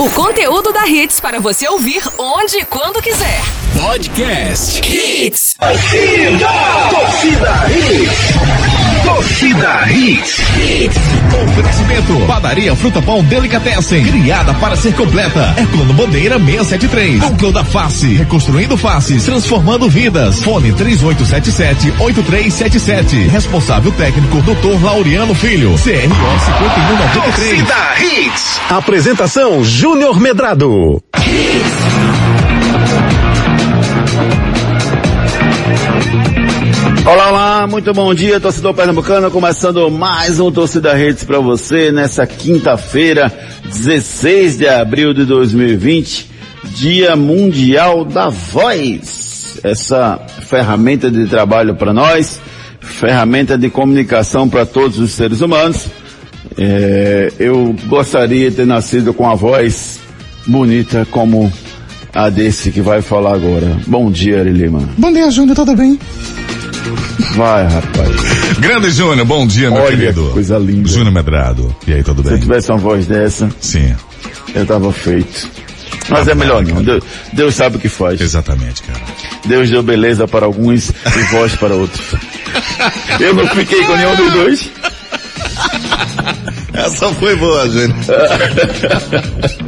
O conteúdo da Hits para você ouvir onde e quando quiser. Podcast Hits. Torcida, torcida Hits. Torcida Hits. Oferecimento. Padaria Fruta Pão Delicatessen. Criada para ser completa. Clono Bandeira 673. Núcleo da Face. Reconstruindo faces. Transformando vidas. Fone 3877-8377. Responsável técnico Dr. Laureano Filho. CRO 5193. Torcida Hits. Apresentação Júnior Medrado. Olá, olá, muito bom dia, torcedor pernambucano, começando mais um Torcida Redes para você nessa quinta-feira, 16 de abril de 2020, Dia Mundial da Voz. Essa ferramenta de trabalho para nós, ferramenta de comunicação para todos os seres humanos. É, eu gostaria de ter nascido com a voz bonita como a desse que vai falar agora. Bom dia, Ari Lima. Bom dia, Júnior, tudo bem? Vai, rapaz. Grande Júnior, bom dia, meu Olha querido. que coisa linda. Júnior Medrado. E aí, tudo Se eu bem? tivesse uma voz dessa, Sim, eu tava feito. Mas Tá é melhor não. Deus, Deus sabe o que faz. exatamente, cara. Deus deu beleza para alguns e voz para outros. Eu não fiquei com nenhum dos dois. Essa foi boa, Júnior.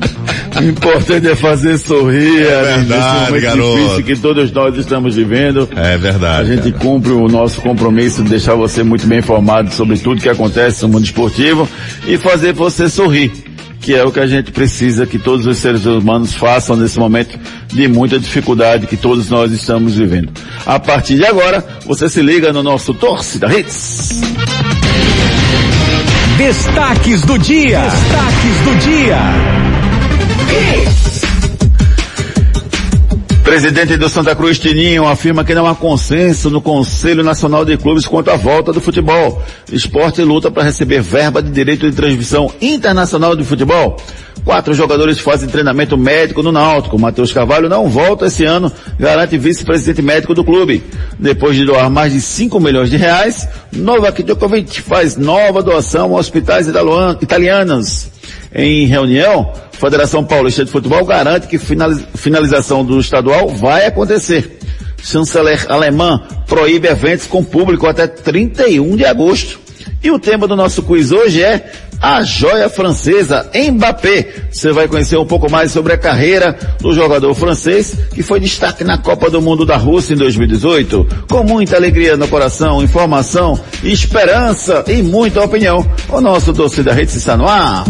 O importante é fazer sorrir É verdade, nesse momento garoto. difícil que todos nós estamos vivendo. É A verdade. gente cara. cumpre o nosso compromisso de deixar você muito bem informado sobre tudo que acontece no mundo esportivo e fazer você sorrir, que é o que a gente precisa que todos os seres humanos façam nesse momento de muita dificuldade que todos nós estamos vivendo. A partir de agora, você se liga no nosso Torcida Hits. Destaques do dia. Destaques do dia. Presidente do Santa Cruz, Tininho, afirma que não há consenso no Conselho Nacional de Clubes quanto à volta do futebol. Esporte luta para receber verba de direito de transmissão internacional de futebol. Quatro jogadores fazem treinamento médico no Náutico. Matheus Carvalho não volta esse ano, garante vice-presidente médico do clube. Depois de doar mais de 5 milhões de reais, Novak Djokovic faz nova doação a hospitais italianos. Em reunião, a Federação Paulista de Futebol garante que finaliz- finalização do estadual vai acontecer. Chanceler alemã proíbe eventos com público até 31 de agosto. E o tema do nosso quiz hoje é a joia francesa Mbappé. Você vai conhecer um pouco mais sobre a carreira do jogador francês que foi destaque na Copa do Mundo da Rússia em 2018. Com muita alegria no coração, informação, esperança e muita opinião. O nosso torcida rede está no ar.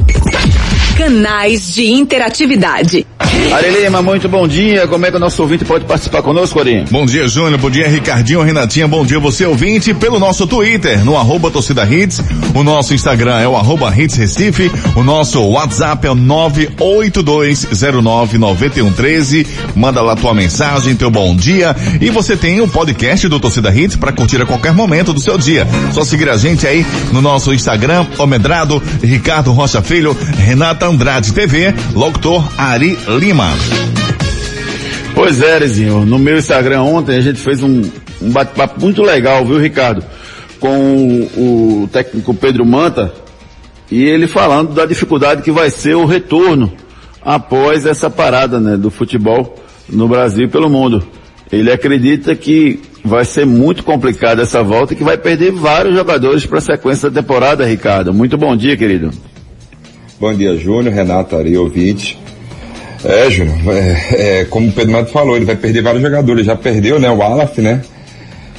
Canais de interatividade. Ari Lima, muito bom dia. Como é que o nosso ouvinte pode participar conosco, Ari? Bom dia, Júnior. Bom dia, Ricardinho, Renatinha. Bom dia, você ouvinte, pelo nosso Twitter, no arroba torcida hits. O nosso Instagram é o arroba hits Recife. O nosso WhatsApp é o 982099113. Manda lá tua mensagem, teu bom dia. E você tem o podcast do Torcida Hits para curtir a qualquer momento do seu dia. Só seguir a gente aí no nosso Instagram, Omedrado, Ricardo Rocha Filho, Renata Andrade TV, locutor Ari Lima. Pois é, Arizinho. No meu Instagram ontem a gente fez um, um bate-papo muito legal, viu, Ricardo? Com o, o técnico Pedro Manta e ele falando da dificuldade que vai ser o retorno após essa parada, né, do futebol no Brasil e pelo mundo. Ele acredita que vai ser muito complicada essa volta e que vai perder vários jogadores para a sequência da temporada, Ricardo. Muito bom dia, querido. Bom dia, Júnior, Renato, Ari, ouvinte. É, Júnior, é, é, como o Pedro Mato falou, ele vai perder vários jogadores. Já perdeu, né, o Alaf, né?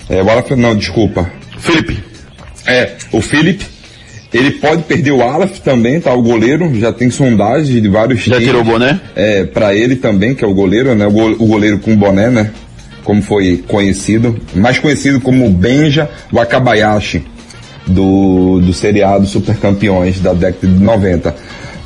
É, o Alaf, não, desculpa. Felipe. É, o Felipe. Ele pode perder o Alaf também, tá? O goleiro, já tem sondagem de vários Já times. tirou o boné? É, para ele também, que é o goleiro, né? O, go- o goleiro com boné, né? Como foi conhecido. Mais conhecido como Benja Wakabayashi, do, do seriado Super Campeões da década de 90.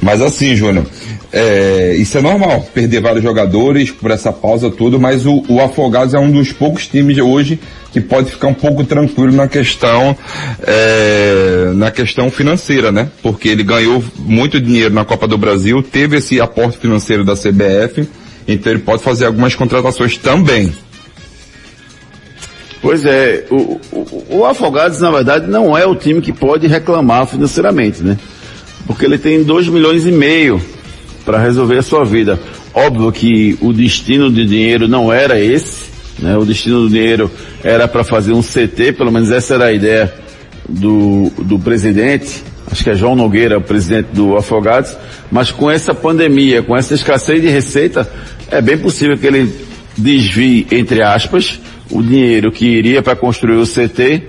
Mas assim, Júnior, é, isso é normal, perder vários jogadores por essa pausa toda, mas o, o Afogados é um dos poucos times hoje que pode ficar um pouco tranquilo na questão, é, na questão financeira, né? Porque ele ganhou muito dinheiro na Copa do Brasil, teve esse aporte financeiro da CBF, então ele pode fazer algumas contratações também. Pois é, o, o, o Afogados, na verdade, não é o time que pode reclamar financeiramente, né? Porque ele tem 2 milhões e meio para resolver a sua vida. Óbvio que o destino do dinheiro não era esse, né? O destino do dinheiro era para fazer um CT, pelo menos essa era a ideia do, do presidente, acho que é João Nogueira, o presidente do Afogados, mas com essa pandemia, com essa escassez de receita, é bem possível que ele desvie, entre aspas, o dinheiro que iria para construir o CT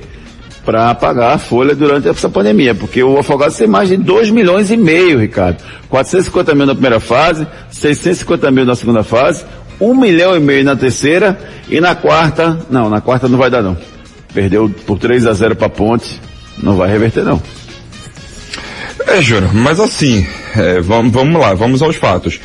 para pagar a folha durante essa pandemia, porque o Afogados tem mais de 2 milhões e meio, Ricardo. 450 mil na primeira fase, 650 mil na segunda fase, 1 milhão e meio na terceira e na quarta, não, na quarta não vai dar não. Perdeu por 3 a 0 para Ponte, não vai reverter não. É, Júnior, mas assim, é, vamos, vamos lá, vamos aos fatos.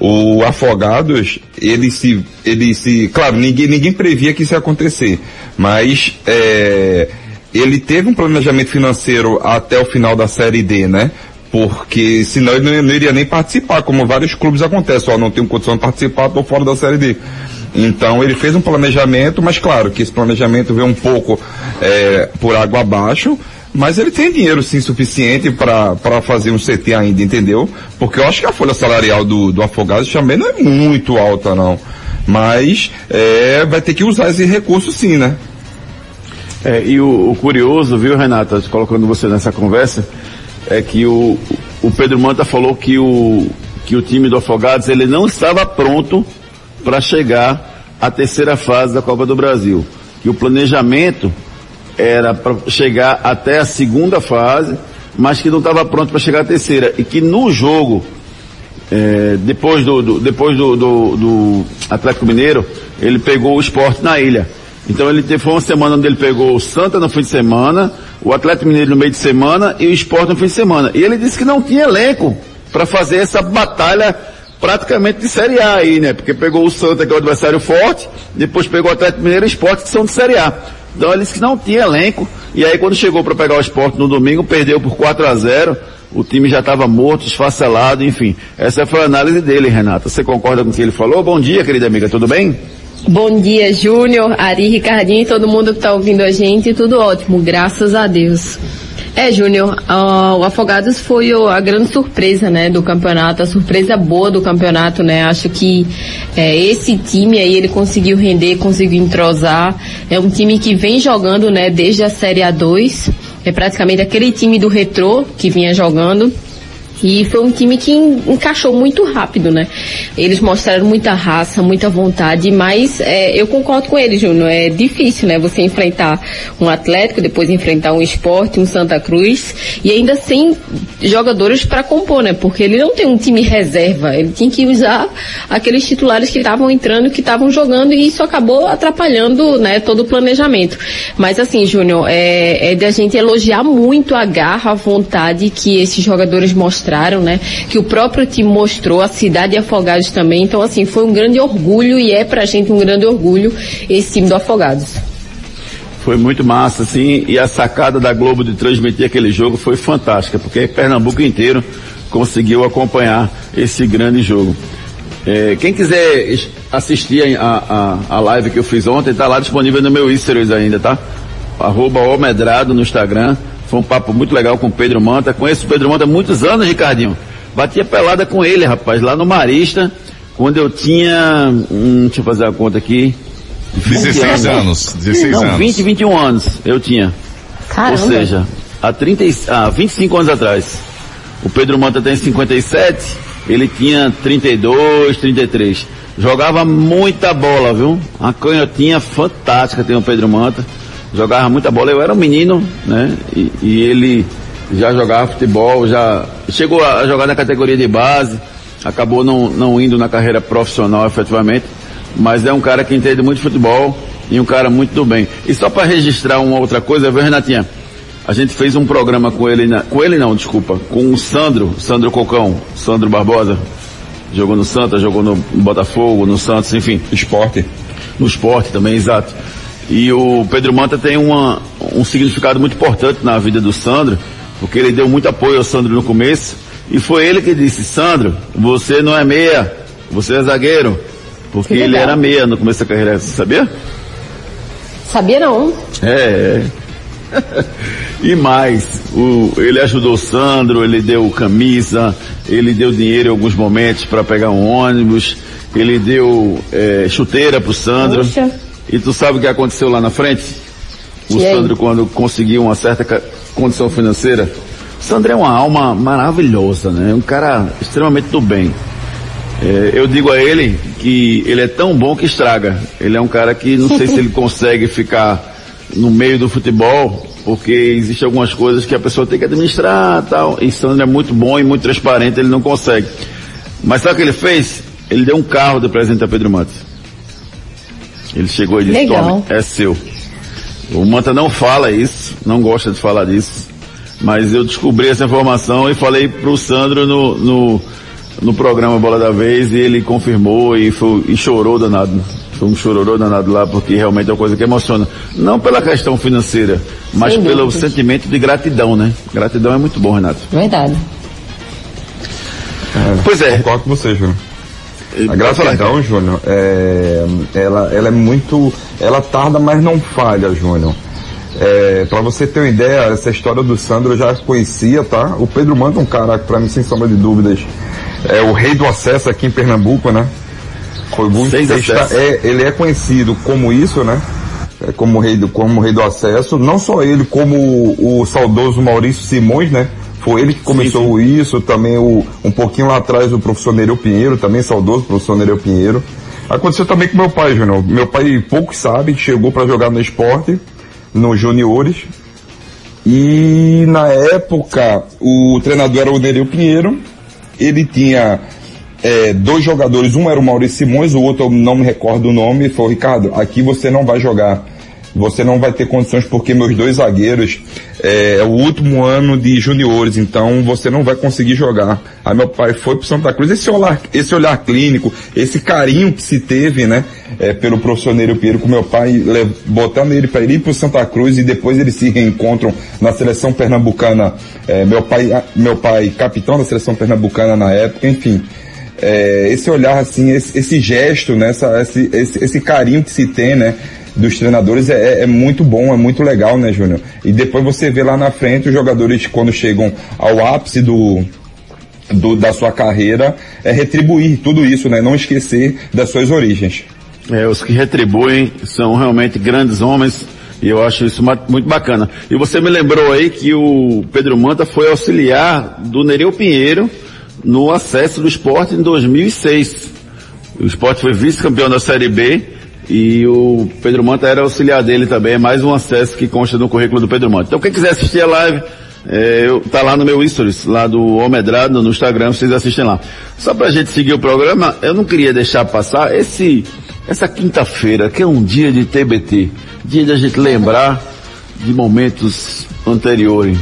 O Afogados, ele se, ele se, claro, ninguém, ninguém previa que isso ia acontecer, mas é, ele teve um planejamento financeiro até o final da Série D, né? Porque senão ele não, não iria nem participar, como vários clubes acontecem, ó, não tenho condição de participar, estou fora da Série D. Então ele fez um planejamento, mas claro que esse planejamento veio um pouco é, por água abaixo, mas ele tem dinheiro sim suficiente para fazer um CT ainda, entendeu? Porque eu acho que a folha salarial do, do Afogados também não é muito alta não. Mas é, vai ter que usar esse recurso sim, né? É, e o, o curioso, viu, Renata, colocando você nessa conversa, é que o, o Pedro Manta falou que o, que o time do Afogados ele não estava pronto para chegar à terceira fase da Copa do Brasil. Que o planejamento era para chegar até a segunda fase, mas que não estava pronto para chegar à terceira. E que no jogo, é, depois, do, do depois do, do, do, Atlético Mineiro, ele pegou o esporte na ilha. Então ele teve, uma semana onde ele pegou o Santa no fim de semana, o Atlético Mineiro no meio de semana e o esporte no fim de semana. E ele disse que não tinha elenco para fazer essa batalha praticamente de Série A aí, né? Porque pegou o Santa, que é o adversário forte, depois pegou o Atlético Mineiro e o Esporte, que são de Série A. Então ele disse que não tinha elenco, e aí quando chegou para pegar o esporte no domingo, perdeu por 4 a 0 o time já estava morto, esfacelado, enfim. Essa foi a análise dele, Renata. Você concorda com o que ele falou? Bom dia, querida amiga, tudo bem? Bom dia, Júnior, Ari, Ricardinho e todo mundo que está ouvindo a gente. Tudo ótimo, graças a Deus. É, Júnior, uh, o Afogados foi a grande surpresa, né, do campeonato, a surpresa boa do campeonato, né, acho que é, esse time aí ele conseguiu render, conseguiu entrosar, é um time que vem jogando, né, desde a Série A2, é praticamente aquele time do Retrô que vinha jogando, e foi um time que encaixou muito rápido, né? Eles mostraram muita raça, muita vontade, mas é, eu concordo com eles, Júnior. É difícil, né? Você enfrentar um Atlético, depois enfrentar um esporte, um Santa Cruz, e ainda sem jogadores para compor, né? Porque ele não tem um time reserva. Ele tinha que usar aqueles titulares que estavam entrando, que estavam jogando, e isso acabou atrapalhando, né, todo o planejamento. Mas assim, Júnior, é, é de a gente elogiar muito a garra, a vontade que esses jogadores mostraram mostraram, né? Que o próprio time mostrou, a cidade de Afogados também. Então, assim, foi um grande orgulho e é pra gente um grande orgulho esse time do Afogados. Foi muito massa, assim, e a sacada da Globo de transmitir aquele jogo foi fantástica, porque Pernambuco inteiro conseguiu acompanhar esse grande jogo. É, quem quiser assistir a, a, a, live que eu fiz ontem, está lá disponível no meu Instagram ainda, tá? Arroba Omedrado no Instagram. Foi um papo muito legal com o Pedro Manta. Conheço o Pedro Manta há muitos anos, Ricardinho. Batia pelada com ele, rapaz, lá no Marista, quando eu tinha. Hum, deixa eu fazer a conta aqui. 16 anos. 16 Não, anos. 20, 21 anos eu tinha. Caramba. Ou seja, há, 30, há 25 anos atrás. O Pedro Manta tem 57, ele tinha 32, 33. Jogava muita bola, viu? A canhotinha fantástica tem o Pedro Manta jogava muita bola. Eu era um menino, né? E, e ele já jogava futebol, já chegou a jogar na categoria de base, acabou não, não indo na carreira profissional efetivamente, mas é um cara que entende muito futebol e um cara muito do bem. E só para registrar uma outra coisa, viu, Renatinha? A gente fez um programa com ele, na, com ele não, desculpa, com o Sandro, Sandro Cocão, Sandro Barbosa. Jogou no Santa, jogou no Botafogo, no Santos, enfim. Esporte. No esporte também, exato. E o Pedro Manta tem uma, um significado muito importante na vida do Sandro, porque ele deu muito apoio ao Sandro no começo, e foi ele que disse, Sandro, você não é meia, você é zagueiro. Porque ele era meia no começo da carreira, você sabia? Sabia não. É. é. E mais, o, ele ajudou o Sandro, ele deu camisa, ele deu dinheiro em alguns momentos para pegar um ônibus, ele deu é, chuteira pro Sandro. Poxa. E tu sabe o que aconteceu lá na frente? O E aí? Sandro, quando conseguiu uma certa condição financeira, o Sandro é uma alma maravilhosa, né? Um cara extremamente do bem. É, eu digo a ele que ele é tão bom que estraga. Ele é um cara que não sei se ele consegue ficar no meio do futebol, porque existem algumas coisas que a pessoa tem que administrar tal. E Sandro é muito bom e muito transparente, ele não consegue. Mas sabe o que ele fez? Ele deu um carro de presente a Pedro Matos. Ele chegou e disse, Legal. tome, é seu. O Manta não fala isso, não gosta de falar disso, mas eu descobri essa informação e falei pro Sandro no, no, no programa Bola da Vez e ele confirmou e, foi, e chorou danado. Foi um chororô danado lá porque realmente é uma coisa que emociona. Não pela questão financeira, mas Sem pelo dúvidas. sentimento de gratidão, né? Gratidão é muito bom, Renato. Verdade. Pois é. Concordo com você, Júnior. A falar, gratidão, Júnior, é, ela, ela é muito. Ela tarda, mas não falha, Júnior. É, para você ter uma ideia, essa história do Sandro eu já conhecia, tá? O Pedro Manta é um cara, para mim, sem sombra de dúvidas, é o rei do acesso aqui em Pernambuco, né? Foi muito Seis está- é, ele é conhecido como isso, né? É, como rei do como rei do acesso. Não só ele, como o, o saudoso Maurício Simões, né? Foi ele que começou isso, também o, um pouquinho lá atrás o professor Nereu Pinheiro, também saudoso professor Nereu Pinheiro. Aconteceu também com meu pai, Júnior. Meu pai, poucos sabem, chegou para jogar no esporte, nos juniores. E na época, o treinador era o Nereu Pinheiro. Ele tinha é, dois jogadores, um era o Maurício Simões, o outro eu não me recordo o nome, foi o Ricardo, aqui você não vai jogar. Você não vai ter condições porque meus dois zagueiros é, é o último ano de juniores, então você não vai conseguir jogar. Aí meu pai foi pro Santa Cruz, esse olhar, esse olhar clínico, esse carinho que se teve, né, é, pelo professor Neiro com meu pai, botando ele para ir pro Santa Cruz e depois eles se reencontram na seleção pernambucana. É, meu pai, meu pai capitão da seleção pernambucana na época, enfim é, esse olhar assim, esse, esse gesto, né, essa, esse, esse, esse carinho que se tem, né, dos treinadores é, é muito bom, é muito legal, né, Júnior? E depois você vê lá na frente os jogadores quando chegam ao ápice do, do da sua carreira, é retribuir tudo isso, né, não esquecer das suas origens. É, os que retribuem são realmente grandes homens e eu acho isso muito bacana. E você me lembrou aí que o Pedro Manta foi auxiliar do Nereu Pinheiro no acesso do esporte em 2006. O esporte foi vice-campeão da Série B e o Pedro Manta era auxiliar dele também. É mais um acesso que consta no currículo do Pedro Manta. Então quem quiser assistir a live, é, eu, tá lá no meu stories, lá do Homedrado, no Instagram, vocês assistem lá. Só pra gente seguir o programa, eu não queria deixar passar esse, essa quinta-feira, que é um dia de TBT, dia de a gente lembrar de momentos anteriores.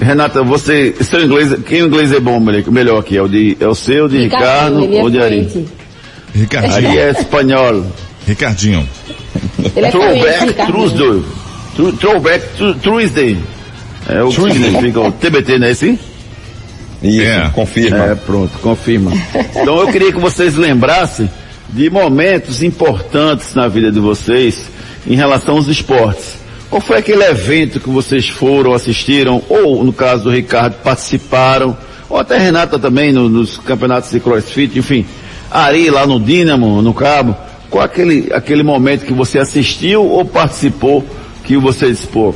Renata, você, seu inglês, quem o inglês é bom melhor, aqui? É o, de, é o seu, de Ricardo ele é ou de Ari? Ricardinho. Ari é espanhol. Ricardinho. Ele é Throwback. Tuesday. Throw- Throwback Tu- Tuesday. É o que significa o TBT, não é assim? Isso, É. confirma. É, pronto, confirma. Então eu queria que vocês lembrassem de momentos importantes na vida de vocês em relação aos esportes. Qual foi aquele evento que vocês foram, assistiram, ou no caso do Ricardo, participaram, ou até a Renata também no- nos campeonatos de crossfit, enfim. Ari lá no Dínamo, no Cabo. Qual aquele, aquele momento que você assistiu ou participou que você disse, pô,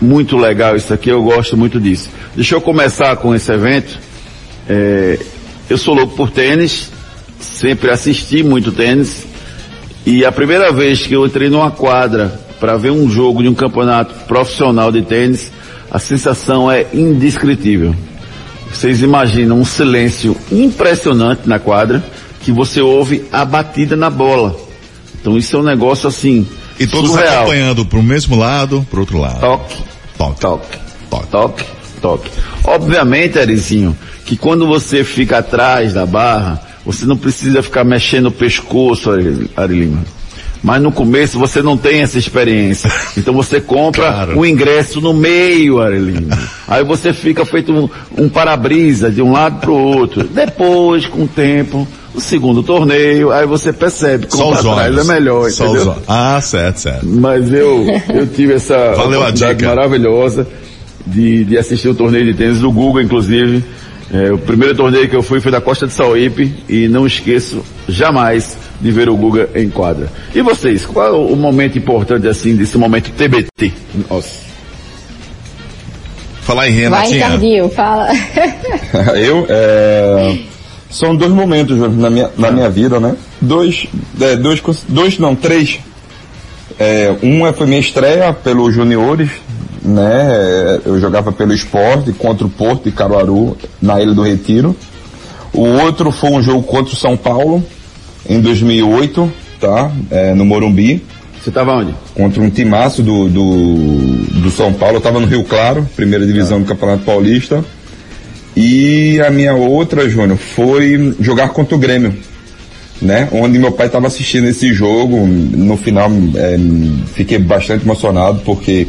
muito legal isso aqui, eu gosto muito disso. Deixa eu começar com esse evento. É, eu sou louco por tênis, sempre assisti muito tênis, e a primeira vez que eu entrei numa quadra para ver um jogo de um campeonato profissional de tênis, a sensação é indescritível. Vocês imaginam um silêncio impressionante na quadra, que você ouve a batida na bola. Então isso é um negócio assim, E todos surreal. acompanhando pro mesmo lado, pro outro lado. Toque, Toque. toque, Toque. toque, toque. Obviamente, Arizinho, que quando você fica atrás da barra, você não precisa ficar mexendo o pescoço, Ari Ari Lima. Mas no começo você não tem essa experiência. Então você compra Claro. o ingresso no meio, Ari Lima. Aí você fica feito um, um para-brisa de um lado pro outro. Depois, com o tempo, o segundo torneio, aí você percebe como Só os trás olhos. é melhor, Só os entendeu? olhos. Ah, certo, certo. Mas eu, eu tive essa Valeu a oportunidade dica. maravilhosa. de, de assistir o torneio de tênis do Google, inclusive. É, o primeiro torneio que eu fui foi da Costa de Sauípe e não esqueço jamais de ver o Guga em quadra. E vocês, qual é o momento importante assim, desse momento TBT? Nossa. Fala aí, Vai, Renatinha. Ricardinho, fala. Eu, é, são dois momentos na minha, na minha vida, né? Dois, é, dois, dois não, três. É, um é- foi minha estreia pelos juniores, né? Eu jogava pelo esporte contra o Porto e Caruaru na Ilha do Retiro. O outro foi um jogo contra o São Paulo em 2008, tá? É, no Morumbi Você estava onde? contra um timaço do, do, do São Paulo. Eu estava no Rio Claro, primeira divisão do Campeonato Paulista. E a minha outra, Júnior, foi jogar contra o Grêmio, né? Onde meu pai estava assistindo esse jogo. No final, é, fiquei bastante emocionado porque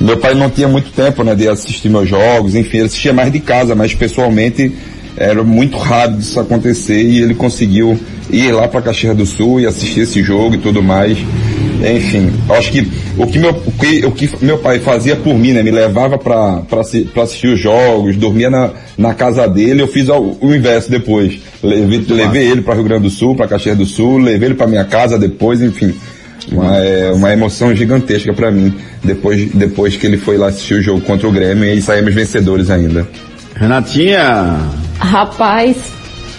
meu pai não tinha muito tempo, né, de assistir meus jogos. Enfim, ele assistia mais de casa, mas pessoalmente era muito raro disso acontecer e ele conseguiu ir lá para Caxias do Sul e assistir esse jogo e tudo mais. Enfim, acho que o que meu, o que, o que meu pai fazia por mim, né, me levava para assistir os jogos, dormia na, na casa dele, eu fiz o, o inverso depois. Levei, levei ele para Rio Grande do Sul, para Caxias do Sul, levei ele para minha casa depois, enfim. Uma, é, uma emoção gigantesca para mim, depois, depois que ele foi lá assistir o jogo contra o Grêmio e saímos vencedores ainda. Renatinha, Rapaz,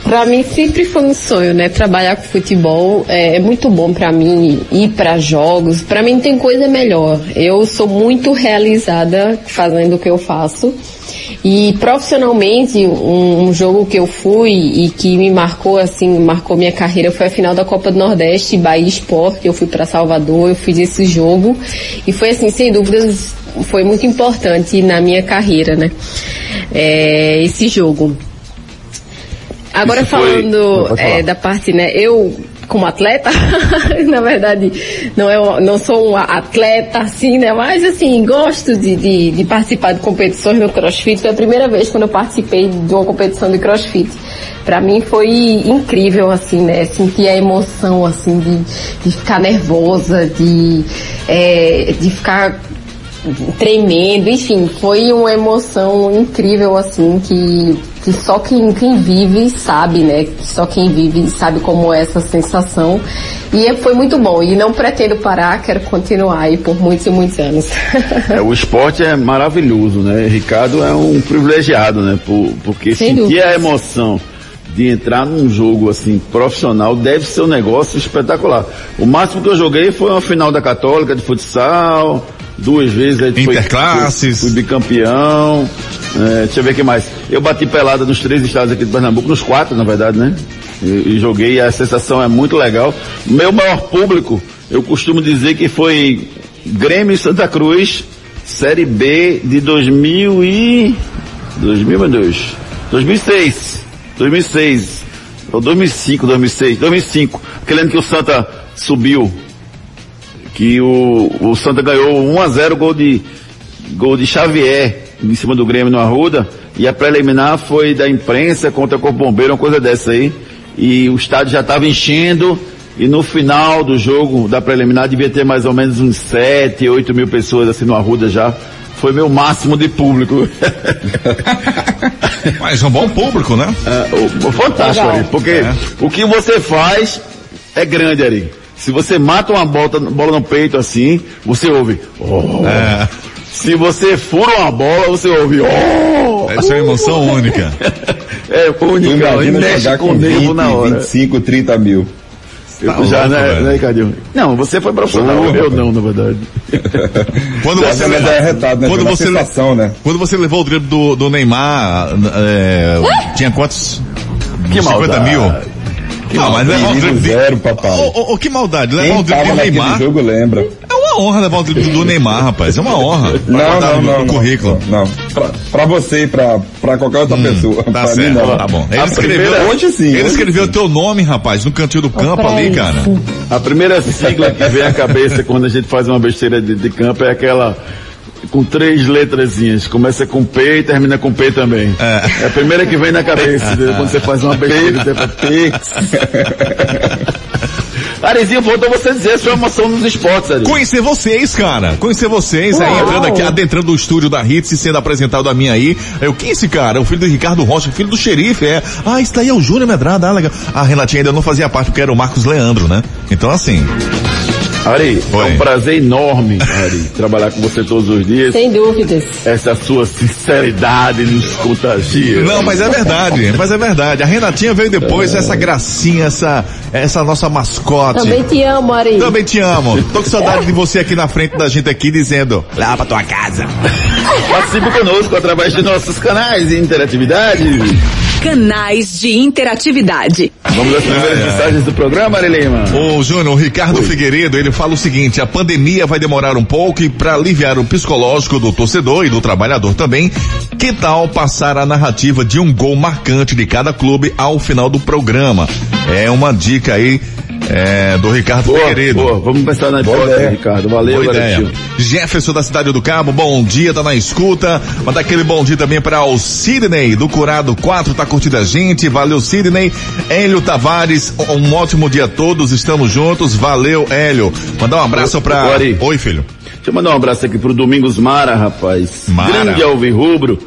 pra mim sempre foi um sonho, né? Trabalhar com futebol é, é muito bom pra mim ir pra jogos. Pra mim tem coisa melhor. Eu sou muito realizada fazendo o que eu faço. E profissionalmente, um, um jogo que eu fui e que me marcou assim, marcou minha carreira foi a final da Copa do Nordeste, Bahia Sport, que eu fui pra Salvador, eu fiz esse jogo e foi assim, sem dúvidas, foi muito importante na minha carreira, né? É, esse jogo. Agora Isso foi- falando falar. é, da parte, né? Eu como atleta, na verdade, não é, não sou um atleta assim, né? Mas assim, gosto de, de, de participar de competições no CrossFit. Foi a primeira vez quando eu participei de uma competição de CrossFit. Pra mim foi incrível, assim, né? Sentir a emoção, assim, de, de ficar nervosa, de, é, de ficar tremendo, enfim, foi uma emoção incrível assim que, que só quem, quem vive sabe, né? Só quem vive sabe como é essa sensação. E é- foi muito bom. E não pretendo parar, quero continuar aí por muitos e muitos anos. é, o esporte é maravilhoso, né? Ricardo é um privilegiado, né? Por, porque Sem sentir dúvida. a emoção de entrar num jogo assim profissional deve ser um negócio espetacular. O máximo que eu joguei foi uma final da Católica de futsal, duas vezes foi- Interclasses. Fui, fui bicampeão. É, deixa eu ver o que mais. Eu bati pelada nos três estados aqui de Pernambuco, nos quatro, na verdade, né? E, e joguei, a sensação é muito legal. Meu maior público, eu costumo dizer que foi Grêmio e Santa Cruz, Série B de 2000 e... 2000, meu Deus. 2006. 2006. Ou 2005, 2006. 2005. Aquele ano que o Santa subiu. Que o, o Santa ganhou 1 a 0 gol de, gol de Xavier em cima do Grêmio no Arruda. E a preliminar foi da imprensa contra o Corpo Bombeiro, uma coisa dessa aí. E o estádio já estava enchendo. E no final do jogo, da preliminar, devia ter mais ou menos uns 7, 8 mil pessoas assim no Arruda já. Foi meu máximo de público. Mas um bom público, né? É, o- o fantástico, Legal. Ari, porque É. o que você faz é grande, Ari. Se você mata uma bola, bola no peito assim, você ouve. "Oh". É. Se você fura uma bola, você ouve. "Oh". Essa é uma emoção única. É única, imagina mexe jogar com com o nervo 20, na hora. 25, 30 mil. Eu Tá já, louco, né, né? Não, você foi profissional, Porra, eu não, na verdade. Quando você, mas levou, é arretado, né? quando, você, le- sensação, né? quando você levou o drible do, do Neymar, é, tinha quantos? Que 50 maldade. mil? Não, mas um drible de... zero, papai. Ô, ô, ô, que maldade, levar Quem um drible tava do Neymar. jogo lembra. É uma honra levar um drible do Neymar, rapaz. É uma honra. Não, não, no, não. no não, currículo. Não, não. Pra, pra você e pra, pra qualquer outra pessoa. Tá pra certo, mim não. tá bom. Ele A escreveu, primeira- Hoje sim, ele hoje escreveu o teu nome, rapaz, no cantinho do campo pra ali, isso. cara. A primeira sigla que vem à cabeça quando a gente faz uma besteira de, de campo é aquela com três letrazinhas. Começa com P e termina com P também. É, a primeira que vem na cabeça entendeu? quando você faz uma besteira. Você fala, P. Arizinho, faltou você dizer a sua emoção nos esportes, Ari. Conhecer vocês, cara. Conhecer vocês aí, entrando aqui, adentrando o estúdio da Hits e sendo apresentado a mim aí. Eu, quem é esse cara? É o filho do Ricardo Rocha, filho do xerife, é. Ah, isso daí é o Júnior Medrada, ah, legal. A Renatinha ainda não fazia parte porque era o Marcos Leandro, né? Então assim, Ari, Oi. é um prazer enorme, Ari, trabalhar com você todos os dias. Sem dúvidas. Essa sua sinceridade nos contagia. Não, mas é verdade, mas é verdade. A Renatinha veio depois, essa gracinha, essa, essa nossa mascote. Também te amo, Ari. Também te amo. Tô com saudade de você aqui na frente da gente aqui dizendo, lá pra tua casa. Participe conosco através de nossos canais de interatividade. Canais de interatividade. Vamos às primeiras mensagens do programa, Ari Lima. Ô, Júnior, o Ricardo Figueiredo, ele fala o seguinte, a pandemia vai demorar um pouco e para aliviar o psicológico do torcedor e do trabalhador também, que tal passar a narrativa de um gol marcante de cada clube ao final do programa? É uma dica aí, é, do Ricardo Boa, Figueiredo. boa. Vamos pensar na hipótese, ideia. Ricardo. Valeu, Boa ideia. Jefferson da cidade do Cabo, bom dia, tá na escuta. Manda aquele bom dia também para o Sidney do Curado 4, tá curtindo a gente. Valeu, Sidney. Hélio Tavares, um ótimo dia a todos, estamos juntos. Valeu, Hélio. Mandar um abraço Ari. Oi, filho. Deixa eu mandar um abraço aqui pro Domingos Mara, rapaz. Mara. Grande Alvirrubro,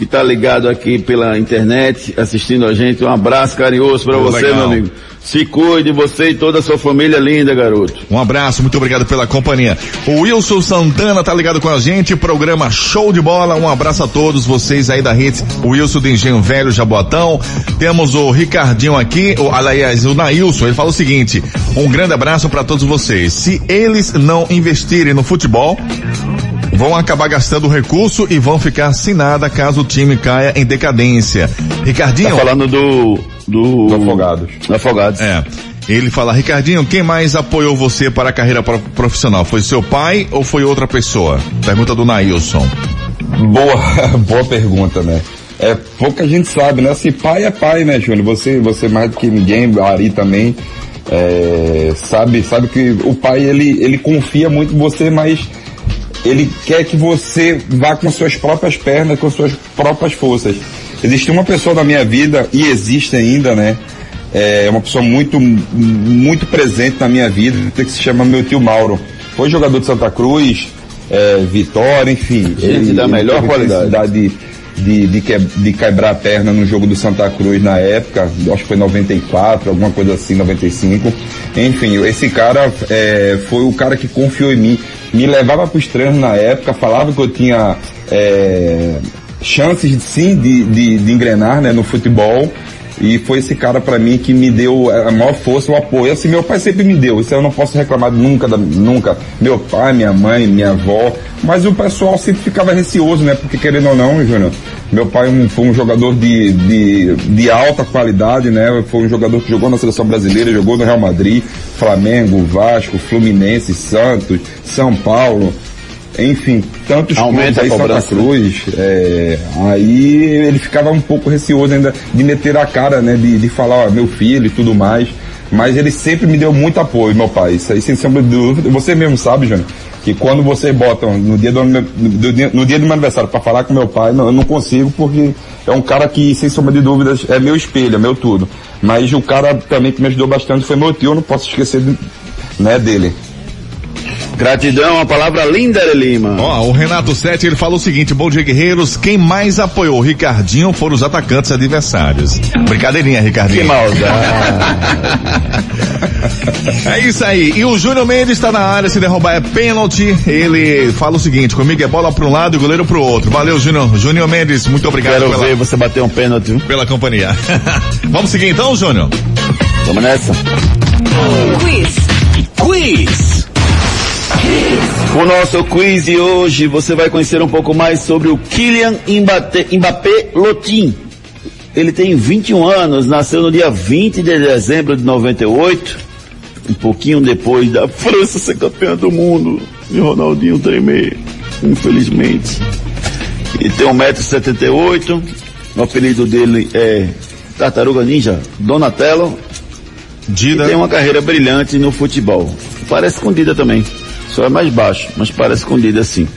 que tá ligado aqui pela internet, assistindo a gente. Um abraço carinhoso pra Pô, você, legal. meu amigo. Se cuide, você e toda a sua família linda, garoto. Um abraço, muito obrigado pela companhia. O Wilson Santana tá ligado com a gente, programa Show de Bola. Um abraço a todos vocês aí da Hits. O Wilson do Engenho Velho Jaboatão. Temos o Ricardinho aqui, o, aliás, o Nailson. Ele fala o seguinte: um grande abraço para todos vocês. Se eles não investirem no futebol, vão acabar gastando recurso e vão ficar sem nada caso o time caia em decadência. Ricardinho. Tá falando do... Do, Do Afogados. do Afogados. É. Ele fala, Ricardinho, quem mais apoiou você para a carreira pro- profissional? Foi seu pai ou foi outra pessoa? Pergunta do Nailson. Boa, boa pergunta, né? É, pouca gente sabe, né? Se pai é pai, né, Júnior? Você, você mais do que ninguém, Ari também, é, sabe, sabe que o pai, ele, ele confia muito em você, mas ele quer que você vá com suas próprias pernas, com suas próprias forças. Existe uma pessoa na minha vida, e existe ainda, né? É uma pessoa muito, muito presente na minha vida, que se chama meu tio Mauro. Foi jogador de Santa Cruz, é, Vitória, enfim. Gente da melhor teve qualidade. De, de, de, que- de quebrar a perna no jogo do Santa Cruz na época, acho que foi 94, alguma coisa assim, 95. Enfim, esse cara é, foi o cara que confiou em mim, me levava para os treinos na época, falava que eu tinha é, chances sim de, de, de engrenar né, no futebol. E foi esse cara para mim que me deu a maior força, o apoio. Assim, meu pai sempre me deu, isso eu não posso reclamar nunca, nunca. Meu pai, minha mãe, minha avó. Mas o pessoal sempre ficava receoso, né? Porque querendo ou não, Júnior, meu pai um- foi um jogador de, de, de alta qualidade, né? Foi um jogador que jogou na seleção brasileira, jogou no Real Madrid, Flamengo, Vasco, Fluminense, Santos, São Paulo. Enfim, tantos Aumenta clubes aí, Santa. Cruz. é, aí ele ficava um pouco receoso ainda de meter a cara, né? De, de falar, ó, meu filho e tudo mais. Mas ele sempre me deu muito apoio, meu pai. Isso aí sem sombra de dúvida. Você mesmo sabe, Júnior, que quando vocês botam no dia do, no dia do meu aniversário para falar com meu pai, não, eu não consigo porque é um cara que, sem sombra de dúvidas, é meu espelho, é meu tudo. Mas o cara também que me ajudou bastante foi meu tio, eu não posso esquecer né, dele. Gratidão, uma palavra linda, Lima. Ó, o Renato Sete, ele fala o seguinte, bom dia guerreiros, quem mais apoiou o Ricardinho foram os atacantes adversários. Brincadeirinha, Que Ricardinho. maldade. É isso aí. E o Júnior Mendes está na área, se derrubar é pênalti. Ele fala o seguinte, comigo é bola para um lado e o goleiro para o outro. Valeu, Júnior. Júnior Mendes, muito obrigado Quero pela, ver você bater um pênalti. viu? pela companhia. Vamos seguir então, Júnior? Vamos nessa. Quiz. Quiz. O nosso quiz de hoje você vai conhecer um pouco mais sobre o Kylian Mbappé, Mbappé Lotin. Ele tem 21 anos, nasceu no dia 20 de dezembro de 98, um pouquinho depois da França ser campeã do mundo e Ronaldinho tremer, infelizmente. Ele tem 1,78m, o apelido dele é Tartaruga Ninja Donatello, Dida. e tem uma carreira brilhante no futebol. Parece escondida também. Só é mais baixo, mas parece escondida sim.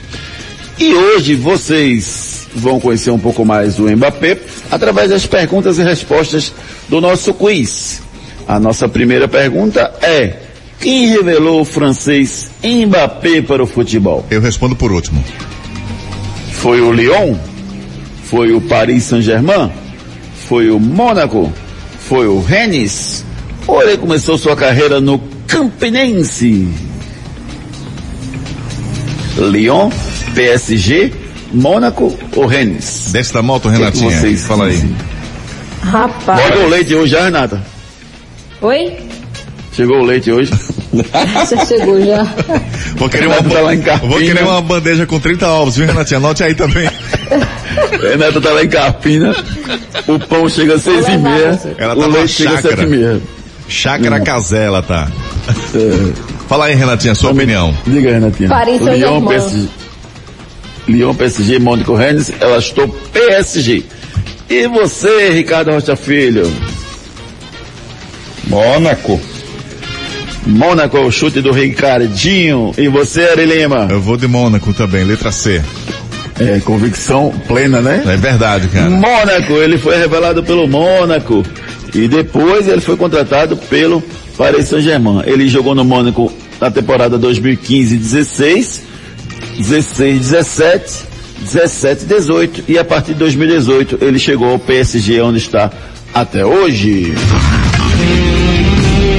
E hoje vocês vão conhecer um pouco mais do Mbappé através das perguntas e respostas do nosso quiz. A nossa primeira pergunta é: Quem revelou o francês Mbappé para o futebol? Eu respondo por último. Foi o Lyon? Foi o Paris Saint-Germain? Foi o Mônaco? Foi o Rennes? Ou ele começou sua carreira no Campinense? Lyon, PSG, Mônaco ou Rennes? Desce da moto, O que Renatinha. que vocês Fala aí. Rapaz. Chegou o leite hoje já, Renata? Oi? Chegou o leite hoje? Você chegou já. Vou querer, uma, tá lá em Carpina. vou querer uma bandeja com 30 ovos, viu, Renatinha? Anote aí também. Renata tá lá em Carpina. O pão chega às seis e meia. Ela o tá na leite chega às chácara. sete e meia. Chácara Casela, tá? É. Fala aí, Renatinha, sua opinião. Diga, Renatinha. Paris Lyon, Saint-Germain. PSG. Lyon, PSG, Mônaco, Rennes. Ela estou PSG. E você, Ricardo Rocha Filho? Mônaco. Mônaco é o chute do Ricardinho. E você, Ari Lima? Eu vou de Mônaco também, letra C. É, convicção plena, né? É verdade, cara. Mônaco, ele foi revelado pelo Mônaco e depois ele foi contratado pelo Paris Saint-Germain. Ele jogou no Mônaco na temporada 2015-16, 16-17, 17-18 e a partir de 2018 ele chegou ao PSG onde está até hoje.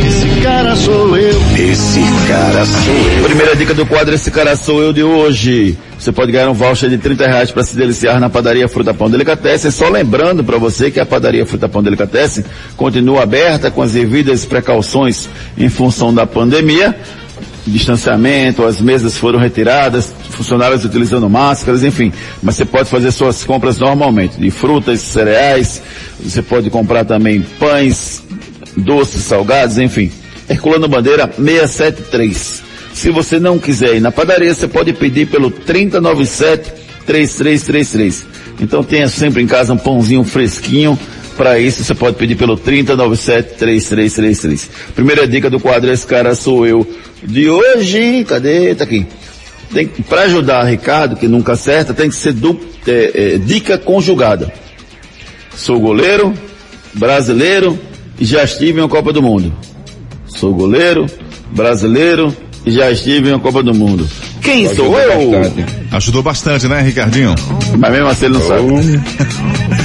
Esse cara sou eu. Esse cara sou eu. Primeira dica do quadro Esse Cara Sou Eu de hoje. Você pode ganhar um voucher de 30 reais para se deliciar na padaria Fruta Pão Delicatessen. Só lembrando para você que a padaria Fruta Pão Delicatessen continua aberta com as devidas precauções em função da pandemia. Distanciamento, as mesas foram retiradas, funcionários utilizando máscaras, enfim. Mas você pode fazer suas compras normalmente, de frutas, cereais, você pode comprar também pães, doces, salgados, enfim. Herculano Bandeira 673. Se você não quiser ir na padaria, você pode pedir pelo 3097-3333. Então tenha sempre em casa um pãozinho fresquinho. Para isso, você pode pedir pelo 3097-3333. Primeira dica do quadro Esse Cara Sou Eu de hoje. Cadê? Tá aqui. Para ajudar Ricardo, que nunca acerta, tem que ser du, é, é, dica conjugada. Sou goleiro, brasileiro e já estive em uma Copa do Mundo. Sou goleiro, brasileiro e já estive em uma Copa do Mundo. Quem sou Ajudou eu? bastante. Ajudou bastante, né, Ricardinho? Mas mesmo assim ele não sabe.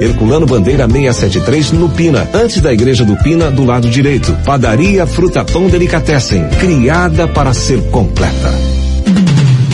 Herculano Bandeira 673 no Pina, antes da Igreja do Pina, do lado direito. Padaria Fruta Pão Delicatessen, criada para ser completa.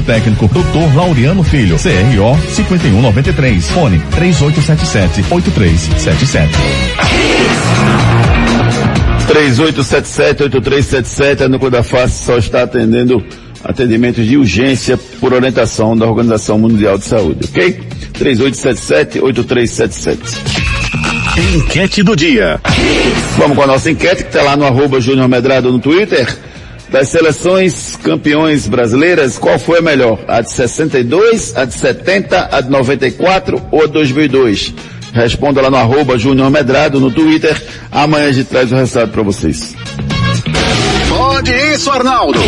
técnico, Dr. Laureano Filho, CRO 5193, fone 3877-8377. 3877-8377, a Núcleo da Face só está atendendo atendimentos de urgência por orientação da Organização Mundial de Saúde, ok? 3877-8377. Enquete do dia. Vamos com a nossa enquete que está lá no arroba Júnior Medrado no Twitter. Das seleções campeões brasileiras, qual foi a melhor? A de 62, a de 70, a de 94 ou a de 2002? Responda lá no arroba Júnior Medrado no Twitter. Amanhã a gente traz o resultado para vocês. Pode isso, Arnaldo.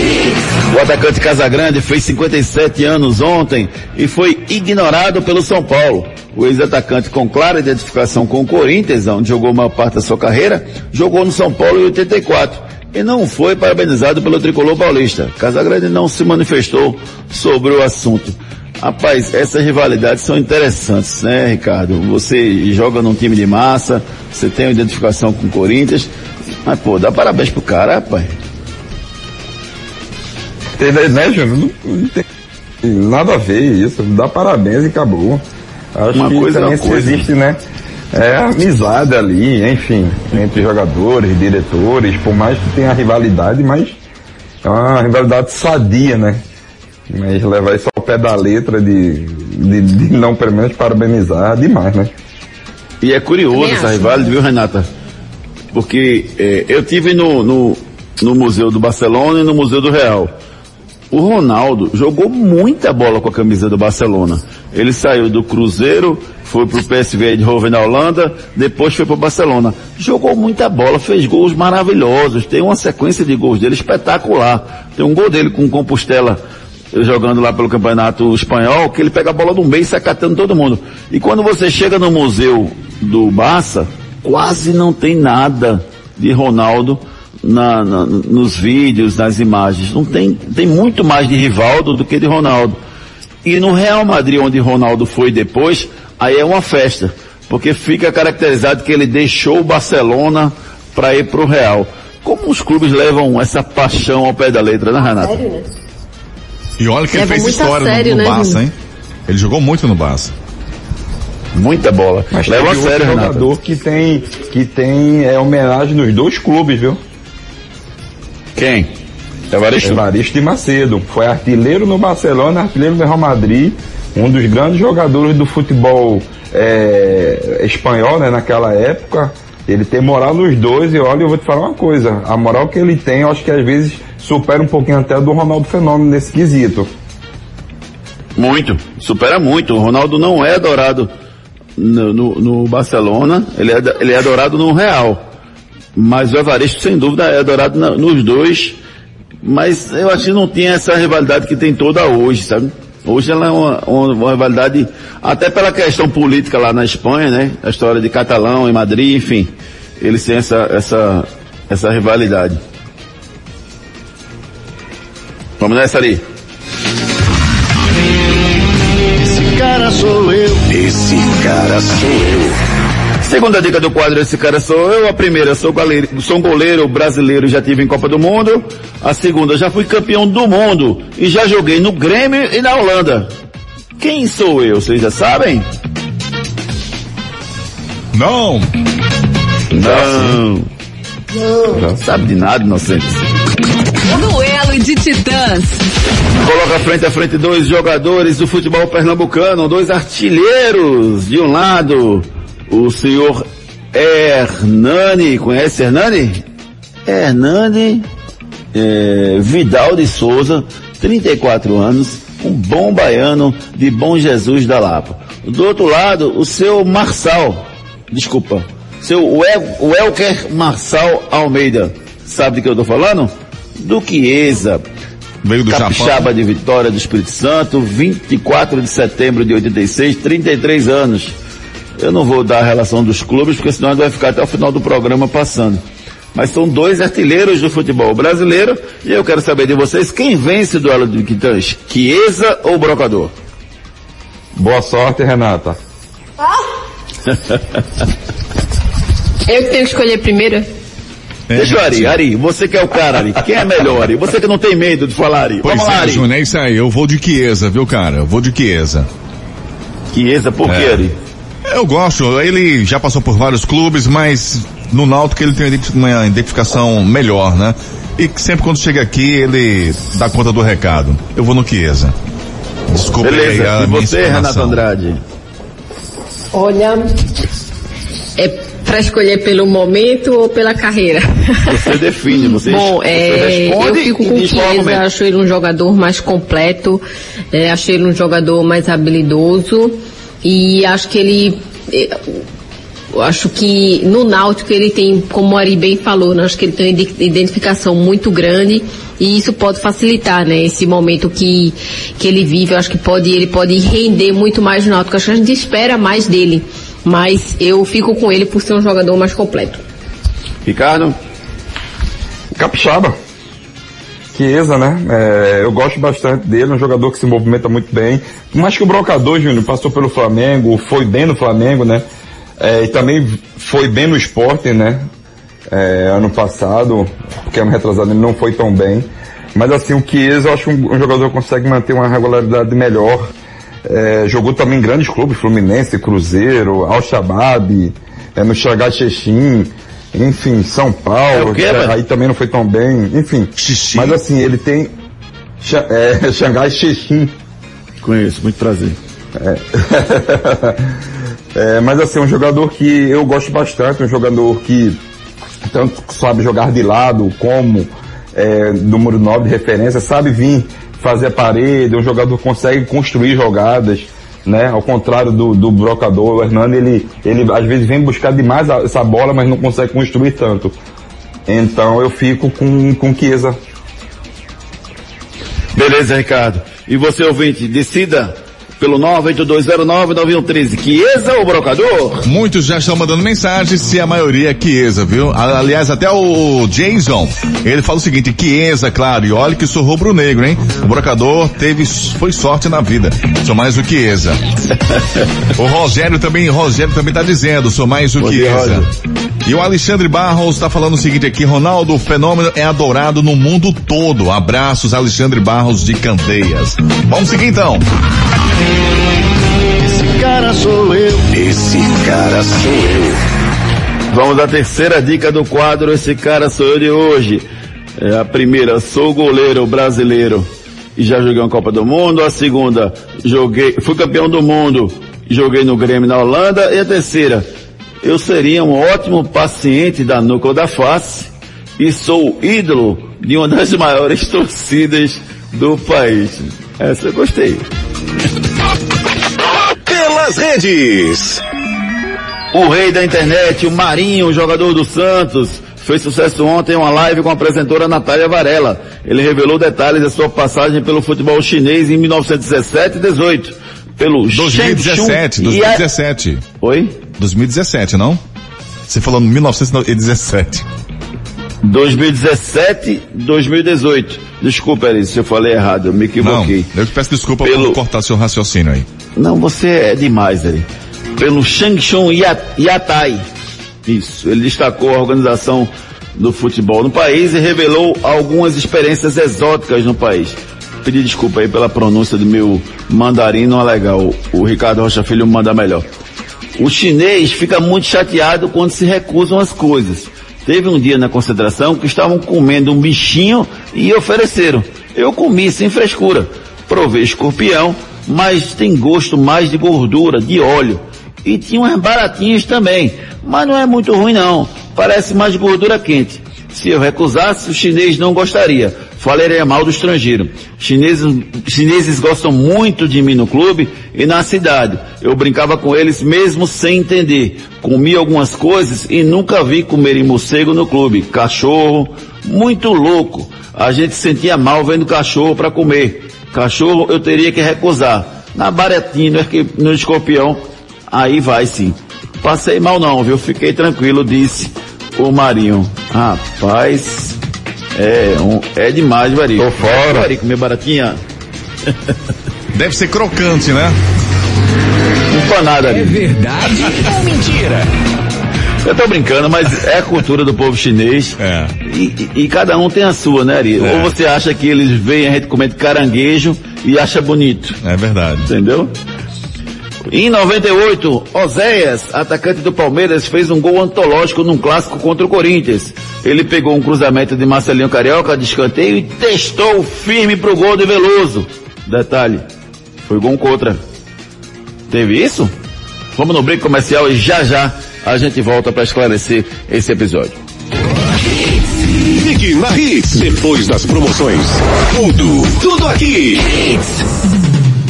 O atacante Casagrande fez 57 anos ontem e foi ignorado pelo São Paulo. O ex-atacante com clara identificação com o Corinthians, onde jogou uma parte da sua carreira, jogou no São Paulo em 84 e não foi parabenizado pelo tricolor paulista. Casagrande não se manifestou sobre o assunto. Rapaz, essas rivalidades são interessantes, né, Ricardo? Você joga num time de massa, você tem uma identificação com o Corinthians, mas pô, dá parabéns pro cara, rapaz. Entendeu, né, Júnior? Não, tem nada a ver isso. Dá parabéns e acabou. Acho Uma que coisa é também uma coisa. existe, né? É amizade ali, enfim, entre jogadores, diretores, por mais que tenha rivalidade, mas é uma rivalidade sadia, né? Mas levar isso ao pé da letra de, de, de não pelo menos parabenizar, demais, né? E é curioso essa acho. rivalidade, viu, Renata? Porque é, eu tive no, no, no Museu do Barcelona e no Museu do Real. O Ronaldo jogou muita bola com a camisa do Barcelona. Ele saiu do Cruzeiro, foi pro PSV Eindhoven na Holanda, depois foi pro Barcelona. Jogou muita bola, fez gols maravilhosos, tem uma sequência de gols dele espetacular. Tem um gol dele com Compostela jogando lá pelo campeonato espanhol, que ele pega a bola do meio e sai catando todo mundo. E quando você chega no museu do Barça, quase não tem nada de Ronaldo na- na- nos vídeos, nas imagens. Não tem, tem muito mais de Rivaldo do que de Ronaldo. E no Real Madrid, onde Ronaldo foi depois, aí é uma festa. Porque fica caracterizado que ele deixou o Barcelona para ir para o Real. Como os clubes levam essa paixão ao pé da letra, né, Renato? E olha que ele Leva fez muito a história no- sério, no, né, Barça, hein? Ele jogou muito no Barça. Muita bola. Mas Leva a sério, Renato. jogador que tem, que tem é, homenagem nos dois clubes, viu? Quem? Evaristo? Evaristo de Macedo. Foi artilheiro no Barcelona, artilheiro no Real Madrid, um dos grandes jogadores do futebol é, espanhol, né, naquela época. Ele tem moral nos dois e olha, eu vou te falar uma coisa, a moral que ele tem, eu acho que às vezes supera um pouquinho até a do Ronaldo Fenômeno nesse quesito. Muito, supera muito. O Ronaldo não é adorado no, no- no Barcelona, ele é, ele é adorado no Real. Mas o Evaristo, sem dúvida, é adorado na- nos dois. Mas eu acho que não tinha essa rivalidade que tem toda hoje, sabe? Hoje ela é uma, uma, uma rivalidade, até pela questão política lá na Espanha, né? A história de Catalão e Madrid, enfim. Eles têm essa, essa, essa rivalidade. Vamos nessa ali. Esse cara sou eu. Esse cara sou eu. Segunda dica do quadro, esse cara sou eu. A primeira, sou goleiro, sou um goleiro brasileiro, já tive em Copa do Mundo. A segunda, já fui campeão do mundo e já joguei no Grêmio e na Holanda. Quem sou eu? Vocês já sabem? Não! Não. Não. Sabe de nada, inocente. Duelo de titãs. Coloca frente a frente dois jogadores do futebol pernambucano, dois artilheiros. De um lado, o senhor Hernani, conhece Hernani? Hernani é, Vidal de Souza, 34 anos, um bom baiano de Bom Jesus da Lapa. Do outro lado, o seu Marçal, desculpa, seu Elker Marçal Almeida. Sabe de que eu tô falando? Do Chiesa, Veio do Capixaba Japão. de Vitória do Espírito Santo, 24 de setembro de 86, 33 anos. Eu não vou dar a relação dos clubes, porque senão vai ficar até o final do programa passando. Mas são dois artilheiros do futebol brasileiro, e eu quero saber de vocês, quem vence o duelo de titãs? Chiesa ou Brocador? Boa sorte, Renata. Eu que tenho que escolher primeiro. É, Deixa o Ari, Ari, você que é o cara, Ari. Quem é melhor, Ari? Você que não tem medo de falar, Ari. Pois Vamos lá, é, Ari. Júnior, é isso aí. Eu vou de Chiesa, viu, cara? Eu vou de Chiesa. Chiesa, por quê, É. Ari? Eu gosto, ele já passou por vários clubes, mas no Náutico ele tem uma identi- uma identificação melhor, né? E sempre quando chega aqui ele dá conta do recado. Eu vou no Chiesa. Desculpa aí Beleza. a E minha você, Renato. Andrade? Olha, é pra escolher pelo momento ou pela carreira? Você define, você, Bom, você é, eu fico com o é Chiesa, acho ele um jogador mais completo, é, acho ele um jogador mais habilidoso e acho que ele, eu acho que no Náutico ele tem, como o Ari bem falou, né, acho que ele tem uma ide- identificação muito grande e isso pode facilitar, né, esse momento que, que ele vive, eu acho que pode, ele pode render muito mais no Náutico, acho que a gente espera mais dele, mas eu fico com ele por ser um jogador mais completo. Ricardo? Capixaba. Chiesa, né? É, eu gosto bastante dele, um jogador que se movimenta muito bem. Mas que o Brocador, Júnior, passou pelo Flamengo, foi bem no Flamengo, né? É, e também foi bem no esporte, né? É, ano passado, porque ano retrasado ele não foi tão bem. Mas assim, o Chiesa, eu acho que um, um jogador consegue manter uma regularidade melhor. É, jogou também em grandes clubes, Fluminense, Cruzeiro, Al-Shabaab, é, no Xangai Xexim, enfim, São Paulo, É quê, é, aí também não foi tão bem, enfim. Xixi. Mas assim, ele tem é, Xangai Xexim. Conheço, muito prazer. É, mas assim, um jogador que eu gosto bastante, um jogador que tanto sabe jogar de lado como é, número 9 de referência, sabe vir fazer a parede, um jogador que consegue construir jogadas, né? Ao contrário do, do brocador, o Hernando, ele, ele às vezes vem buscar demais a- essa bola, mas não consegue construir tanto. Então eu fico com, com Chiesa. Beleza, Ricardo. E você, ouvinte, decida pelo 98209-9113. Chiesa ou Brocador? Muitos já estão mandando mensagens se a maioria é Chiesa, viu? Aliás, até o Jason, ele fala o seguinte, Chiesa, claro, e olha que sou rubro-negro, hein? O brocador teve, foi sorte na vida. Sou mais o Chiesa. o Rogério também, Rogério também tá dizendo, sou mais o Bom dia, Chiesa. Rogério. E o Alexandre Barros está falando o seguinte aqui, Ronaldo, o fenômeno é adorado no mundo todo. Abraços, Alexandre Barros de Candeias. Vamos seguir então. Esse cara sou eu. Esse cara sou eu. Vamos à terceira dica do quadro. Esse cara sou eu de hoje. É a primeira, sou goleiro brasileiro e já joguei uma Copa do Mundo. A segunda, joguei, fui campeão do mundo e joguei no Grêmio na Holanda. E a terceira, eu seria um ótimo paciente da nuca ou da face e sou ídolo de uma das maiores torcidas do país. Essa eu gostei. Pelas redes. O rei da internet, o Marinho, jogador do Santos, fez sucesso ontem em uma live com a apresentadora Natália Varela. Ele revelou detalhes da sua passagem pelo futebol chinês em 1917 e 18. Pelo 2017, Shenzhen Yat- 2017. Oi? 2017, não? Você falou 1917. 2017, 2018. Desculpa, Eri, se eu falei errado, eu me Não, equivoquei. eu que peço desculpa Pelo- por cortar seu raciocínio aí. Não, você é demais, Eri. Pelo Shangchun Yat- Yatai. Isso. Ele destacou a organização do futebol no país e revelou algumas experiências exóticas no país. Pedi desculpa aí pela pronúncia do meu mandarim, não é legal. O Ricardo Rocha Filho manda melhor. O chinês fica muito chateado quando se recusam as coisas. Teve um dia na concentração que estavam comendo um bichinho e ofereceram. Eu comi sem frescura. Provei escorpião, mas tem gosto mais de gordura, de óleo. E tinha umas baratinhas também, mas não é muito ruim não. Parece mais gordura quente. Se eu recusasse, o chinês não gostaria. Falaria mal do estrangeiro. Chineses, chineses gostam muito de mim no clube e na cidade. Eu brincava com eles mesmo sem entender. Comi algumas coisas e nunca vi comerem morcego no clube. Cachorro, muito louco. A gente sentia mal vendo cachorro para comer. Cachorro eu teria que recusar. Na baratinha, no escorpião, aí vai sim. Passei mal não, viu? Fiquei tranquilo, disse o Marinho. Rapaz, é, um, é demais, Vari. Tô fora. Vari, comer baratinha, Deve ser crocante, né? empanada ali. Verdade ou mentira? Eu tô brincando, mas é a cultura do povo chinês. É. E, e- e cada um tem a sua, né, Ari? É. Ou você acha que eles veem a gente comendo caranguejo e acha bonito, É verdade. entendeu? Em 98, Oséias, atacante do Palmeiras, fez um gol antológico num clássico contra o Corinthians. Ele pegou um cruzamento de Marcelinho Carioca de escanteio e testou firme pro gol de Veloso. Detalhe, foi gol contra. Teve isso? Vamos no break comercial e já já a gente volta para esclarecer esse episódio. Ligue na Hits. Depois das promoções. Tudo, tudo aqui.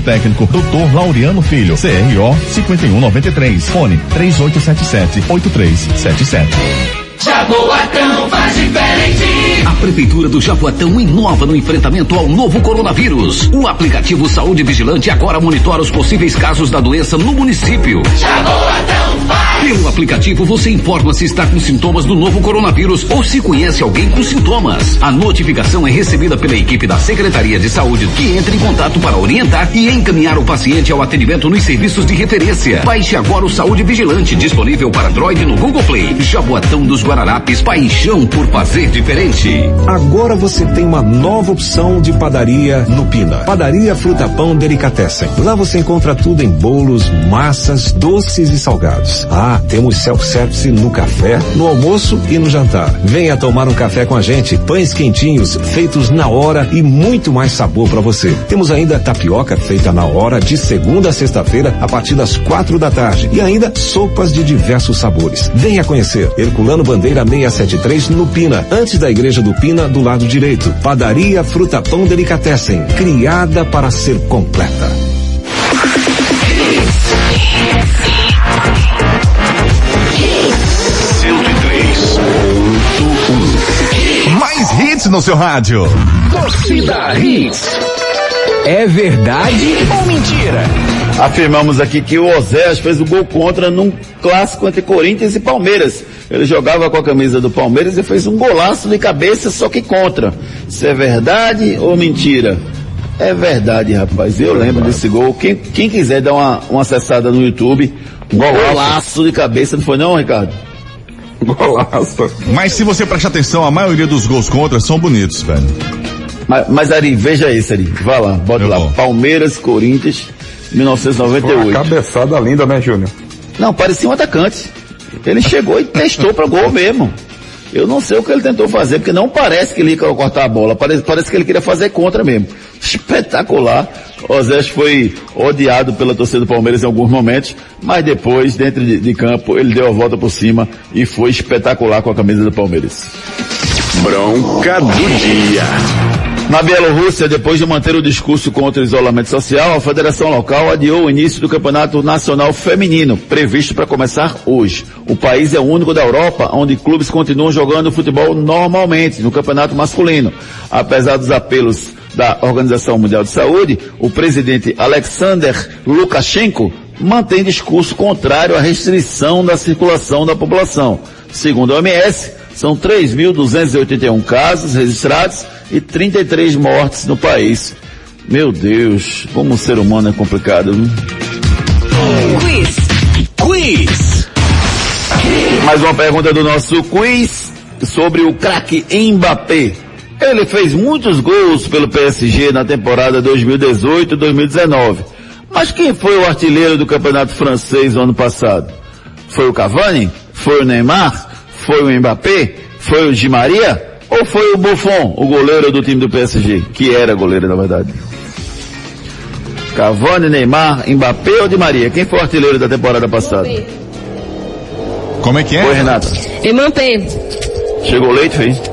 técnico, Dr. Laureano Filho, CRO 5193, fone 3877 8377. Jaboatão faz diferente. Prefeitura do Jaboatão inova no enfrentamento ao novo coronavírus. O aplicativo Saúde Vigilante agora monitora os possíveis casos da doença no município. Pelo aplicativo você informa se está com sintomas do novo coronavírus ou se conhece alguém com sintomas. A notificação é recebida pela equipe da Secretaria de Saúde que entra em contato para orientar e encaminhar o paciente ao atendimento nos serviços de referência. Baixe agora o Saúde Vigilante disponível para Android no Google Play. Jaboatão dos Guararapes, paixão por fazer diferente. Agora você tem uma nova opção de padaria no Pina. Padaria Fruta Pão Delicatessen. Lá você encontra tudo em bolos, massas, doces e salgados. Ah, temos self-service no café, no almoço e no jantar. Venha tomar um café com a gente. Pães quentinhos, feitos na hora e muito mais sabor para você. Temos ainda tapioca feita na hora de segunda a sexta-feira a partir das quatro da tarde e ainda sopas de diversos sabores. Venha conhecer Herculano Bandeira 673 no Pina, antes da igreja do Pina do lado direito. Padaria Fruta Pão Delicatessen, criada para ser completa. Hits no seu rádio. Torcida Hits. É verdade ou mentira? Afirmamos aqui que o Oséias fez o gol contra num clássico entre Corinthians e Palmeiras. Ele jogava com a camisa do Palmeiras e fez um golaço de cabeça, só que contra. Isso é verdade ou mentira? É verdade, rapaz. Eu lembro desse gol. Quem, quem quiser dar uma, uma acessada no YouTube, um golaço de cabeça, não foi não, Ricardo? Golaço. Mas se você prestar atenção, a maioria dos gols contra são bonitos, velho. Mas, mas Ari, veja esse, Ari. Vá lá, bota lá. Palmeiras, Corinthians, Foi uma 1998. cabeçada linda, né, Júnior? Não, parecia um atacante. Ele chegou e testou para gol mesmo. Eu não sei o que ele tentou fazer, porque não parece que ele ia cortar a bola. Parece, parece que ele queria fazer contra mesmo. Espetacular. Osés foi odiado pela torcida do Palmeiras em alguns momentos, mas depois, dentro de, de campo, ele deu a volta por cima e foi espetacular com a camisa do Palmeiras. Bronca do dia. Na Bielorrússia, depois de manter o discurso contra o isolamento social, a federação local adiou o início do Campeonato Nacional Feminino, previsto para começar hoje. O país é o único da Europa onde clubes continuam jogando futebol normalmente no campeonato masculino. Apesar dos apelos da Organização Mundial de Saúde, o presidente Alexander Lukashenko mantém discurso contrário à restrição da circulação da população. Segundo a OMS, são 3.281 casos registrados e 33 mortes no país. Meu Deus, como o ser humano é complicado. Viu? Quiz. Quiz. Mais uma pergunta do nosso quiz sobre o craque Mbappé. Ele fez muitos gols pelo PSG na temporada 2018-2019. Mas quem foi o artilheiro do campeonato francês no ano passado? Foi o Cavani? Foi o Neymar? Foi o Mbappé? Foi o Di Maria? Ou foi o Buffon, o goleiro do time do PSG? Que era goleiro, na verdade. Cavani, Neymar, Mbappé ou Di Maria? Quem foi o artilheiro da temporada passada? Como é que é? Oi, Renata. Mbappé. Chegou o leite, filho?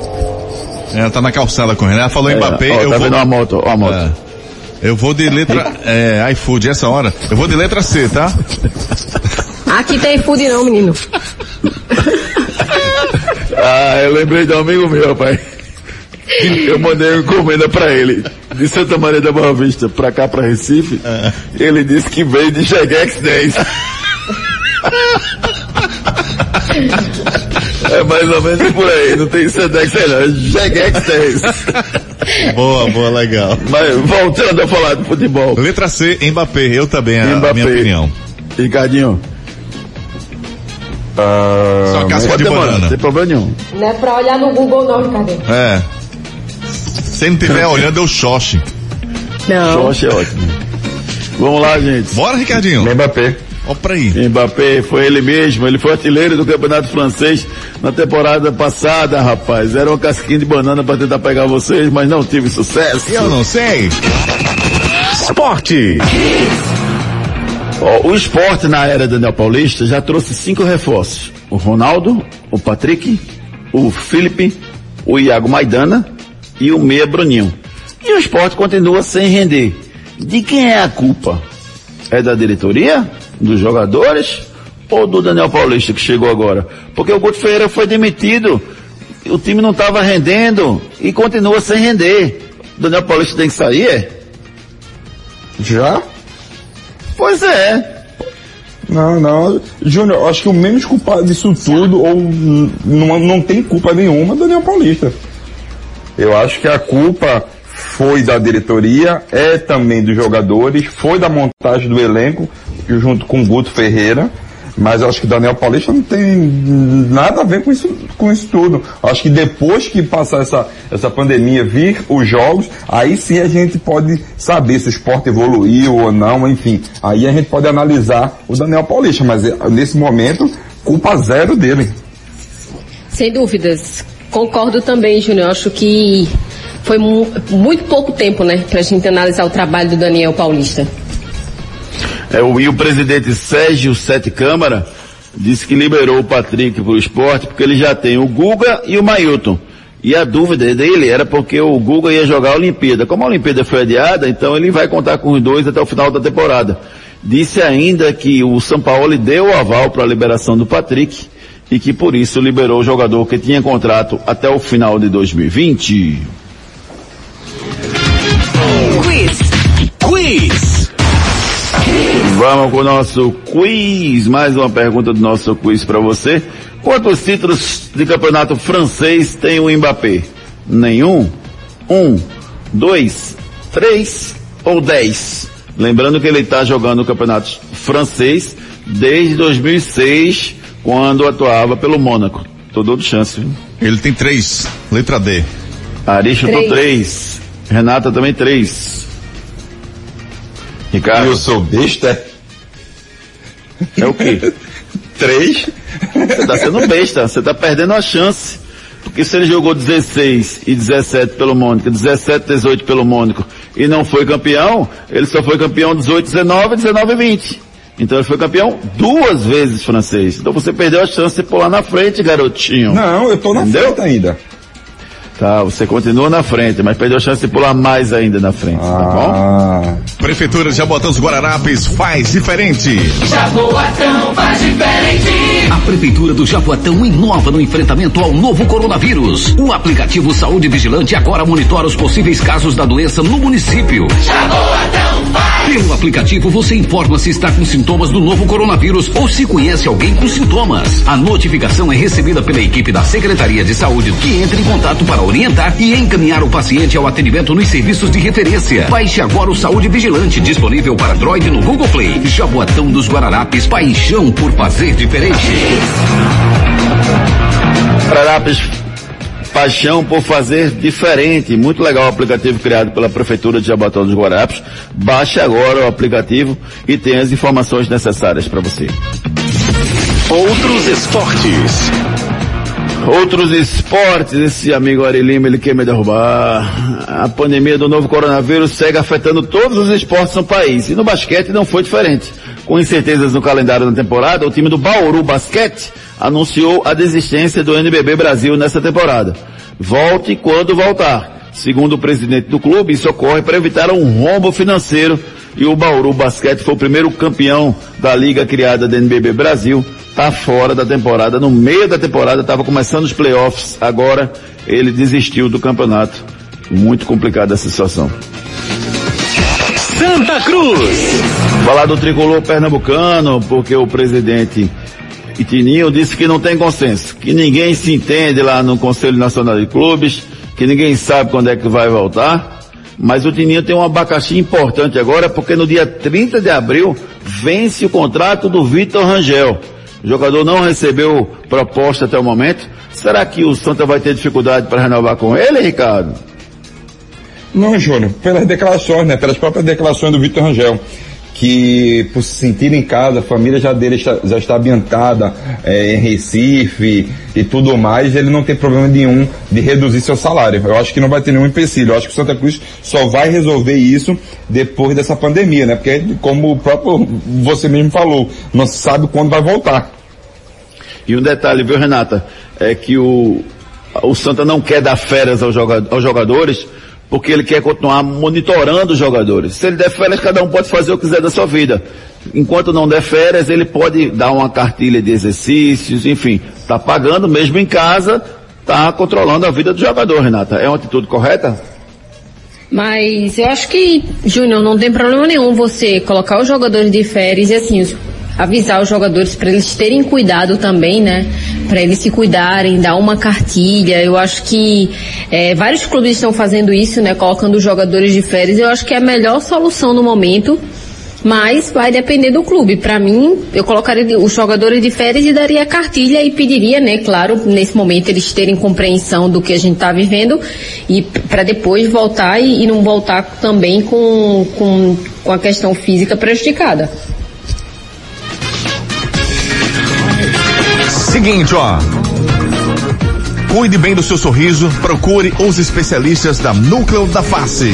Ela tá na calçada correndo. Ela falou Mbappé, ó, eu tá vou... vendo a moto, ó a moto. É. Eu vou de letra, é, iFood, essa hora. Eu vou de letra C, tá? Aqui tem food não, menino. Ah, eu lembrei de um amigo meu, pai. Eu mandei uma encomenda pra ele, de Santa Maria da Boa Vista, pra cá, pra Recife. Ele disse que veio de Jegex 10. É mais ou menos por aí, não tem Sedex aí não, é Jegex 10. Boa, boa, legal. Mas voltando a falar de futebol. Letra C, Mbappé. Eu também, é a, a Mbappé. minha opinião. Ricardinho, Ah, Só casca de banana. não tem problema nenhum. Não é pra olhar no Google não, Ricardo. É. Se não tiver olhando, eu xoxe. Não. Xoxa é ótimo. Vamos lá, gente. Bora, Ricardinho. Mbappé. Ó pra aí. Mbappé foi ele mesmo, ele foi artilheiro do campeonato francês na temporada passada, rapaz. Era uma casquinha de banana para tentar pegar vocês, mas não tive sucesso. Eu não sei. Esporte. Ó, o esporte na era Daniel Paulista já trouxe cinco reforços. O Ronaldo, o Patrick, o Felipe, o Iago Maidana e o Meia Bruninho. E o esporte continua sem render. De quem é a culpa? É da diretoria? Dos jogadores? Ou do Daniel Paulista que chegou agora? Porque o Guto Ferreira foi demitido o time não estava rendendo e continua sem render. Daniel Paulista tem que sair, é? Já? Pois é. Não, não. Júnior, acho que o menos culpado disso tudo, ou não, não tem culpa nenhuma, é Daniel Paulista. Eu acho que a culpa foi da diretoria, é também dos jogadores, foi da montagem do elenco, junto com o Guto Ferreira. Mas eu acho que Daniel Paulista não tem nada a ver com isso, com isso tudo. Eu acho que depois que passar essa, essa pandemia, vir os jogos, aí sim a gente pode saber se o esporte evoluiu ou não, enfim. Aí a gente pode analisar o Daniel Paulista, mas eh, nesse momento, culpa zero dele. Sem dúvidas. Concordo também, Júnior. Acho que foi mu muito pouco tempo, né, pra gente analisar o trabalho do Daniel Paulista. É, o, e o presidente Sérgio Sete Câmara disse que liberou o Patrick para o esporte porque ele já tem o Guga e o Mailton. E a dúvida dele era porque o Guga ia jogar a Olimpíada. Como a Olimpíada foi adiada, então ele vai contar com os dois até o final da temporada. Disse ainda que o São Paulo deu o aval para a liberação do Patrick e que por isso liberou o jogador que tinha contrato até o final de 2020. Quiz. Vamos com o nosso quiz. Mais uma pergunta do nosso quiz para você. Quantos títulos de campeonato francês tem o Mbappé? Nenhum? Um? Dois? Três? Ou dez? Lembrando que ele está jogando o campeonato francês desde 2006, quando atuava pelo Mônaco. Tô dando chance. Viu? Ele tem três. Letra D. Ari chutou três. Renata também três. Ricardo. Eu sou besta? É o quê? Três? Você tá sendo besta, você tá perdendo a chance. Porque se ele jogou 16 e 17 pelo Mônico, 17 e 18 pelo Mônico e não foi campeão, ele só foi campeão 18 19, 19 e 20. Então ele foi campeão duas vezes francês. Então você perdeu a chance de pular na frente, garotinho. Não, eu tô na Entendeu? frente ainda. Tá, você continua na frente, mas perdeu a chance de pular mais ainda na frente, tá bom? Ah, Prefeitura de Jabotão dos Guararapes faz diferente. Jaboatão faz diferente. A Prefeitura do Jaboatão inova no enfrentamento ao novo coronavírus. O aplicativo Saúde Vigilante agora monitora os possíveis casos da doença no município. Jaboatão faz. Pelo aplicativo você informa se está com sintomas do novo coronavírus ou se conhece alguém com sintomas. A notificação é recebida pela equipe da Secretaria de Saúde que entra em contato para orientar e encaminhar o paciente ao atendimento nos serviços de referência. Baixe agora o Saúde Vigilante, disponível para Android no Google Play. Jaboatão dos Guararapes, paixão por fazer diferente. Guararapes, paixão por fazer diferente. Muito legal o aplicativo criado pela Prefeitura de Jabatão dos Guararapes. Baixe agora o aplicativo e tenha as informações necessárias para você. Outros esportes. Outros esportes, esse amigo Ari Lima, ele quer me derrubar. A pandemia do novo coronavírus segue afetando todos os esportes no país. E no basquete não foi diferente. Com incertezas no calendário da temporada, o time do Bauru Basquete anunciou a desistência do NBB Brasil nessa temporada. Volte quando voltar. Segundo o presidente do clube, isso ocorre para evitar um rombo financeiro e o Bauru Basquete foi o primeiro campeão da liga criada da NBB Brasil, tá fora da temporada, no meio da temporada, estava começando os playoffs, agora ele desistiu do campeonato. Muito complicada essa situação. Santa Cruz. Falar do tricolor pernambucano, porque o presidente Itininho disse que não tem consenso, que ninguém se entende lá no Conselho Nacional de Clubes, que ninguém sabe quando é que vai voltar. Mas o Tininho tem um abacaxi importante agora, porque no dia 30 de abril vence o contrato do Vitor Rangel. O jogador não recebeu proposta até o momento. Será que o Santa vai ter dificuldade para renovar com ele, Ricardo? Não, Júnior, pelas declarações, né? Pelas próprias declarações do Vitor Rangel, que por se sentir em casa, a família já dele está, já está ambientada é, em Recife e tudo mais, ele não tem problema nenhum de reduzir seu salário. Eu acho que não vai ter nenhum empecilho. Eu acho que o Santa Cruz só vai resolver isso depois dessa pandemia, né? Porque, como o próprio você mesmo falou, não se sabe quando vai voltar. E um detalhe, viu, Renata? É que o, o Santa não quer dar férias aos, aos jogadores, porque ele quer continuar monitorando os jogadores. Se ele der férias, cada um pode fazer o que quiser da sua vida. Enquanto não der férias, ele pode dar uma cartilha de exercícios, enfim, tá pagando mesmo em casa, está controlando a vida do jogador, Renata. É uma atitude correta? Mas eu acho que, Júnior, não tem problema nenhum você colocar os jogadores de férias e assim, avisar os jogadores para eles terem cuidado também, né? Para eles se cuidarem, dar uma cartilha. Eu acho que é, vários clubes estão fazendo isso, né? Colocando os jogadores de férias. Eu acho que é a melhor solução no momento mas vai depender do clube. Para mim, eu colocaria os jogadores de férias e daria a cartilha e pediria, né, claro, nesse momento eles terem compreensão do que a gente está vivendo e para depois voltar e, e, não voltar também com, com, com a questão física prejudicada. Seguinte, ó. Cuide bem do seu sorriso, procure os especialistas da Núcleo da Face.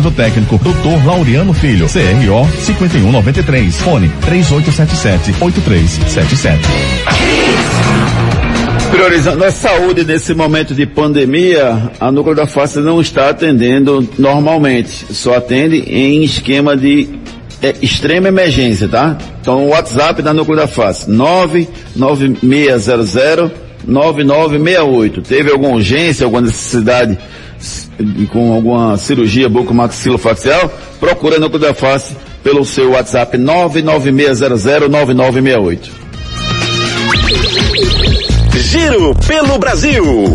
responsável técnico, Dr. Laureano Filho, CRO 5193, fone 3877-8377. Priorizando a saúde nesse momento de pandemia, a Núcleo da Face não está atendendo normalmente, só atende em esquema de é, extrema emergência, tá? Então o WhatsApp da Núcleo da Face, 99600 9968. Teve alguma urgência, alguma necessidade com alguma cirurgia bucomaxilofacial, procura no da Face pelo seu WhatsApp 996009968. Giro pelo Brasil.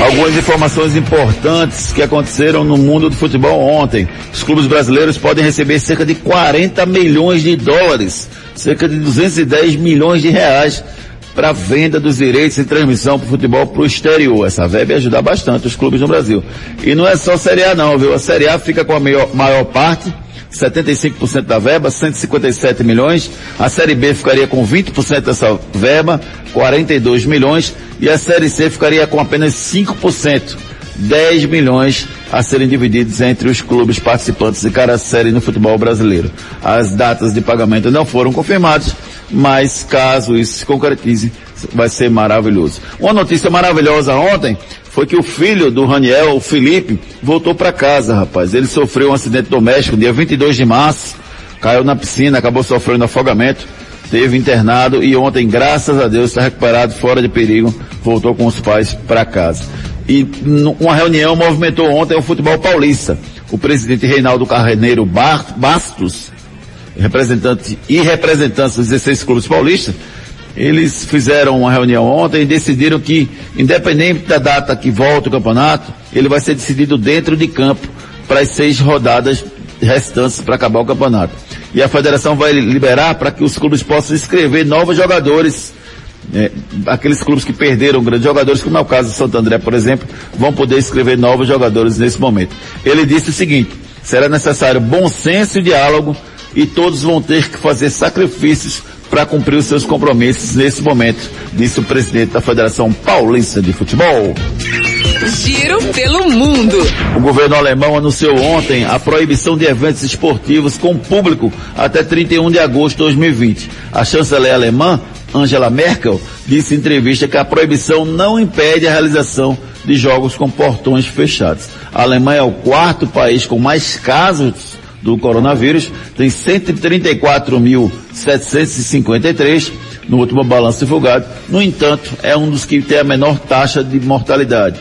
Algumas informações importantes que aconteceram no mundo do futebol ontem. Os clubes brasileiros podem receber cerca de 40 milhões de dólares, cerca de 210 milhões de reais para venda dos direitos de transmissão para futebol para o exterior. Essa verba ia ajudar bastante os clubes no Brasil. E não é só Série A não, viu? A Série A fica com a maior, maior parte, 75% da verba, 157 milhões. A Série B ficaria com 20% dessa verba, 42 milhões. E a Série C ficaria com apenas 5%, 10 milhões a serem divididos entre os clubes participantes de cada série no futebol brasileiro. As datas de pagamento não foram confirmadas, mas caso isso se concretize, vai ser maravilhoso. Uma notícia maravilhosa ontem foi que o filho do Raniel, o Felipe, voltou para casa, rapaz. Ele sofreu um acidente doméstico dia 22 de março, caiu na piscina, acabou sofrendo afogamento, teve internado e ontem, graças a Deus, está recuperado, fora de perigo, voltou com os pais para casa. E uma reunião movimentou ontem o futebol paulista. O presidente Reinaldo Carneiro Bastos representante e representantes dos 16 clubes paulistas, eles fizeram uma reunião ontem e decidiram que, independente da data que volta o campeonato, ele vai ser decidido dentro de campo para as seis rodadas restantes para acabar o campeonato. E a federação vai liberar para que os clubes possam inscrever novos jogadores. É, aqueles clubes que perderam grandes jogadores, como é o caso do Santo André, por exemplo, vão poder inscrever novos jogadores nesse momento. Ele disse o seguinte, será necessário bom senso e diálogo e todos vão ter que fazer sacrifícios para cumprir os seus compromissos nesse momento, disse o presidente da Federação Paulista de Futebol. Giro pelo mundo. O governo alemão anunciou ontem a proibição de eventos esportivos com público até 31 de agosto de 2020. A chanceler alemã, Angela Merkel, disse em entrevista que a proibição não impede a realização de jogos com portões fechados. A Alemanha é o quarto país com mais casos do coronavírus, tem 134.753 no último balanço divulgado. No entanto, é um dos que tem a menor taxa de mortalidade.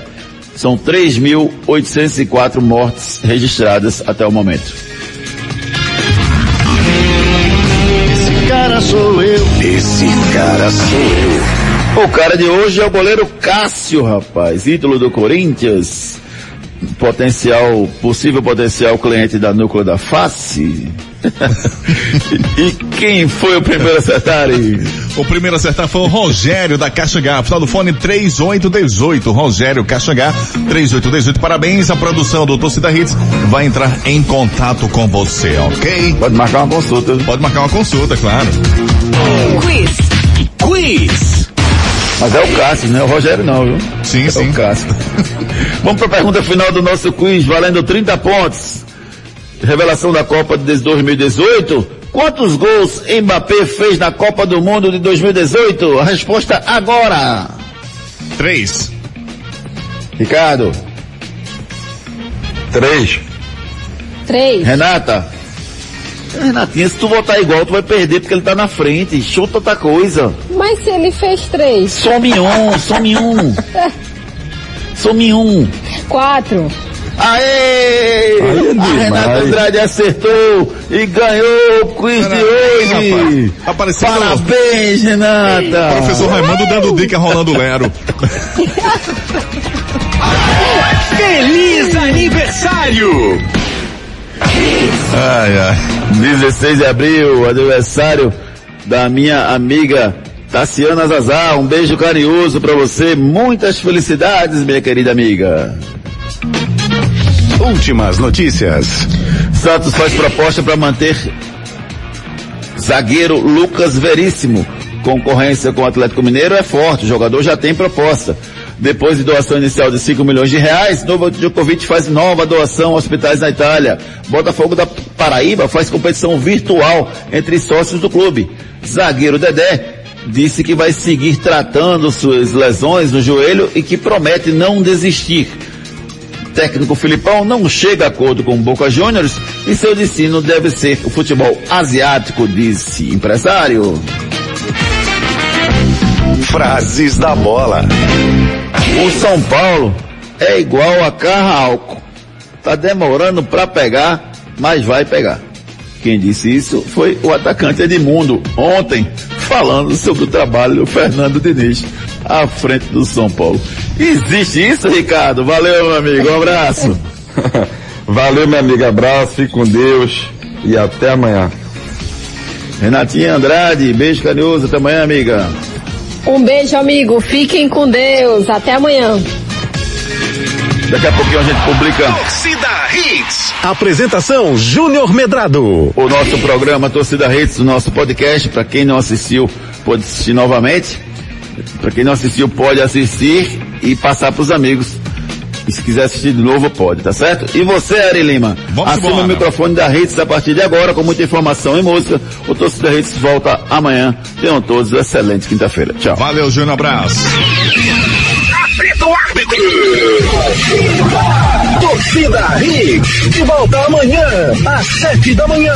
São 3.804 mortes registradas até o momento. Esse cara sou eu. Esse cara sou eu. O cara de hoje é o goleiro Cássio, rapaz, ídolo do Corinthians potencial, possível potencial cliente da Núcleo da Face. e quem foi o primeiro a acertar? O primeiro a acertar foi o Rogério da Caixa H, final do fone 3818. Rogério Caixa H, 3818. Parabéns, a produção do Torcida Hits vai entrar em contato com você, ok? Pode marcar uma consulta. Pode marcar uma consulta, claro. Quiz. Quiz. Mas é o Cássio, né? O Rogério não, viu? Sim, é sim. o Cássio. Vamos para a pergunta final do nosso quiz, valendo 30 pontos. Revelação da Copa de 2018. Quantos gols Mbappé fez na Copa do Mundo de 2018? A resposta agora. Três. Ricardo. Três. Três. Renata. Renatinha, se tu votar igual, tu vai perder porque ele tá na frente. Chuta outra coisa. Mas se ele fez três. Some um, some um. Some um. Quatro. Aê! Aí é a Renata. Andrade acertou e ganhou o quiz de hoje. rapaz. Aparecendo Parabéns, Renata. Professor Raimundo dando dica rolando Lero. Feliz aniversário! Ai, ai. 16 de abril, aniversário da minha amiga Tassiana Zazá. Um beijo carinhoso pra você. Muitas felicidades, minha querida amiga. Últimas notícias. Santos faz proposta para manter zagueiro Lucas Veríssimo. Concorrência com o Atlético Mineiro é forte, o jogador já tem proposta. Depois de doação inicial de 5 milhões de reais, Novo Djokovic faz nova doação a hospitais na Itália. Botafogo da Paraíba faz competição virtual entre sócios do clube. Zagueiro Dedé disse que vai seguir tratando suas lesões no joelho e que promete não desistir técnico Filipão não chega a acordo com Boca Juniors e seu destino deve ser o futebol asiático, disse empresário. Frases da bola. O São Paulo é igual a carro álcool. Tá demorando para pegar, mas vai pegar. Quem disse isso foi o atacante Edmundo, ontem, falando sobre o trabalho do Fernando Diniz à frente do São Paulo. Existe isso, Ricardo? Valeu, meu amigo. Um abraço. Valeu, minha amiga. Abraço, fique com Deus e até amanhã. Renatinha Andrade, beijo carinhoso. Até amanhã, amiga. Um beijo, amigo. Fiquem com Deus. Até amanhã. Daqui a pouquinho a gente publica Torcida Hits. Apresentação Júnior Medrado. o nosso programa Torcida Hits, o nosso podcast. Para quem não assistiu, pode assistir novamente. Para quem não assistiu, pode assistir e passar para os amigos. E se quiser assistir de novo, pode, tá certo? E você, Ari Lima? Vamos Assuma embora. o microfone da Hits a partir de agora, com muita informação e música. O Torcida Hits volta amanhã. Tenham todos uma excelente quinta-feira. Tchau. Valeu, Júnior. Abraço. Torcida Hits. De volta amanhã, às sete da manhã.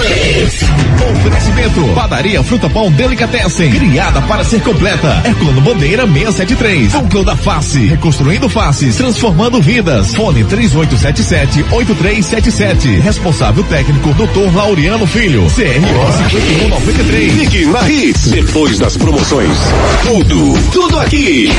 Oferecimento. Padaria Fruta Pão Delicatessen. Criada para ser completa. Econo Bandeira 673. Núcleo da Face. Reconstruindo faces. Transformando vidas. Fone 3877-8377. Responsável técnico Dr. Laureano Filho. CRO 5193. Fique na Hits. Depois das promoções. Tudo, tudo aqui.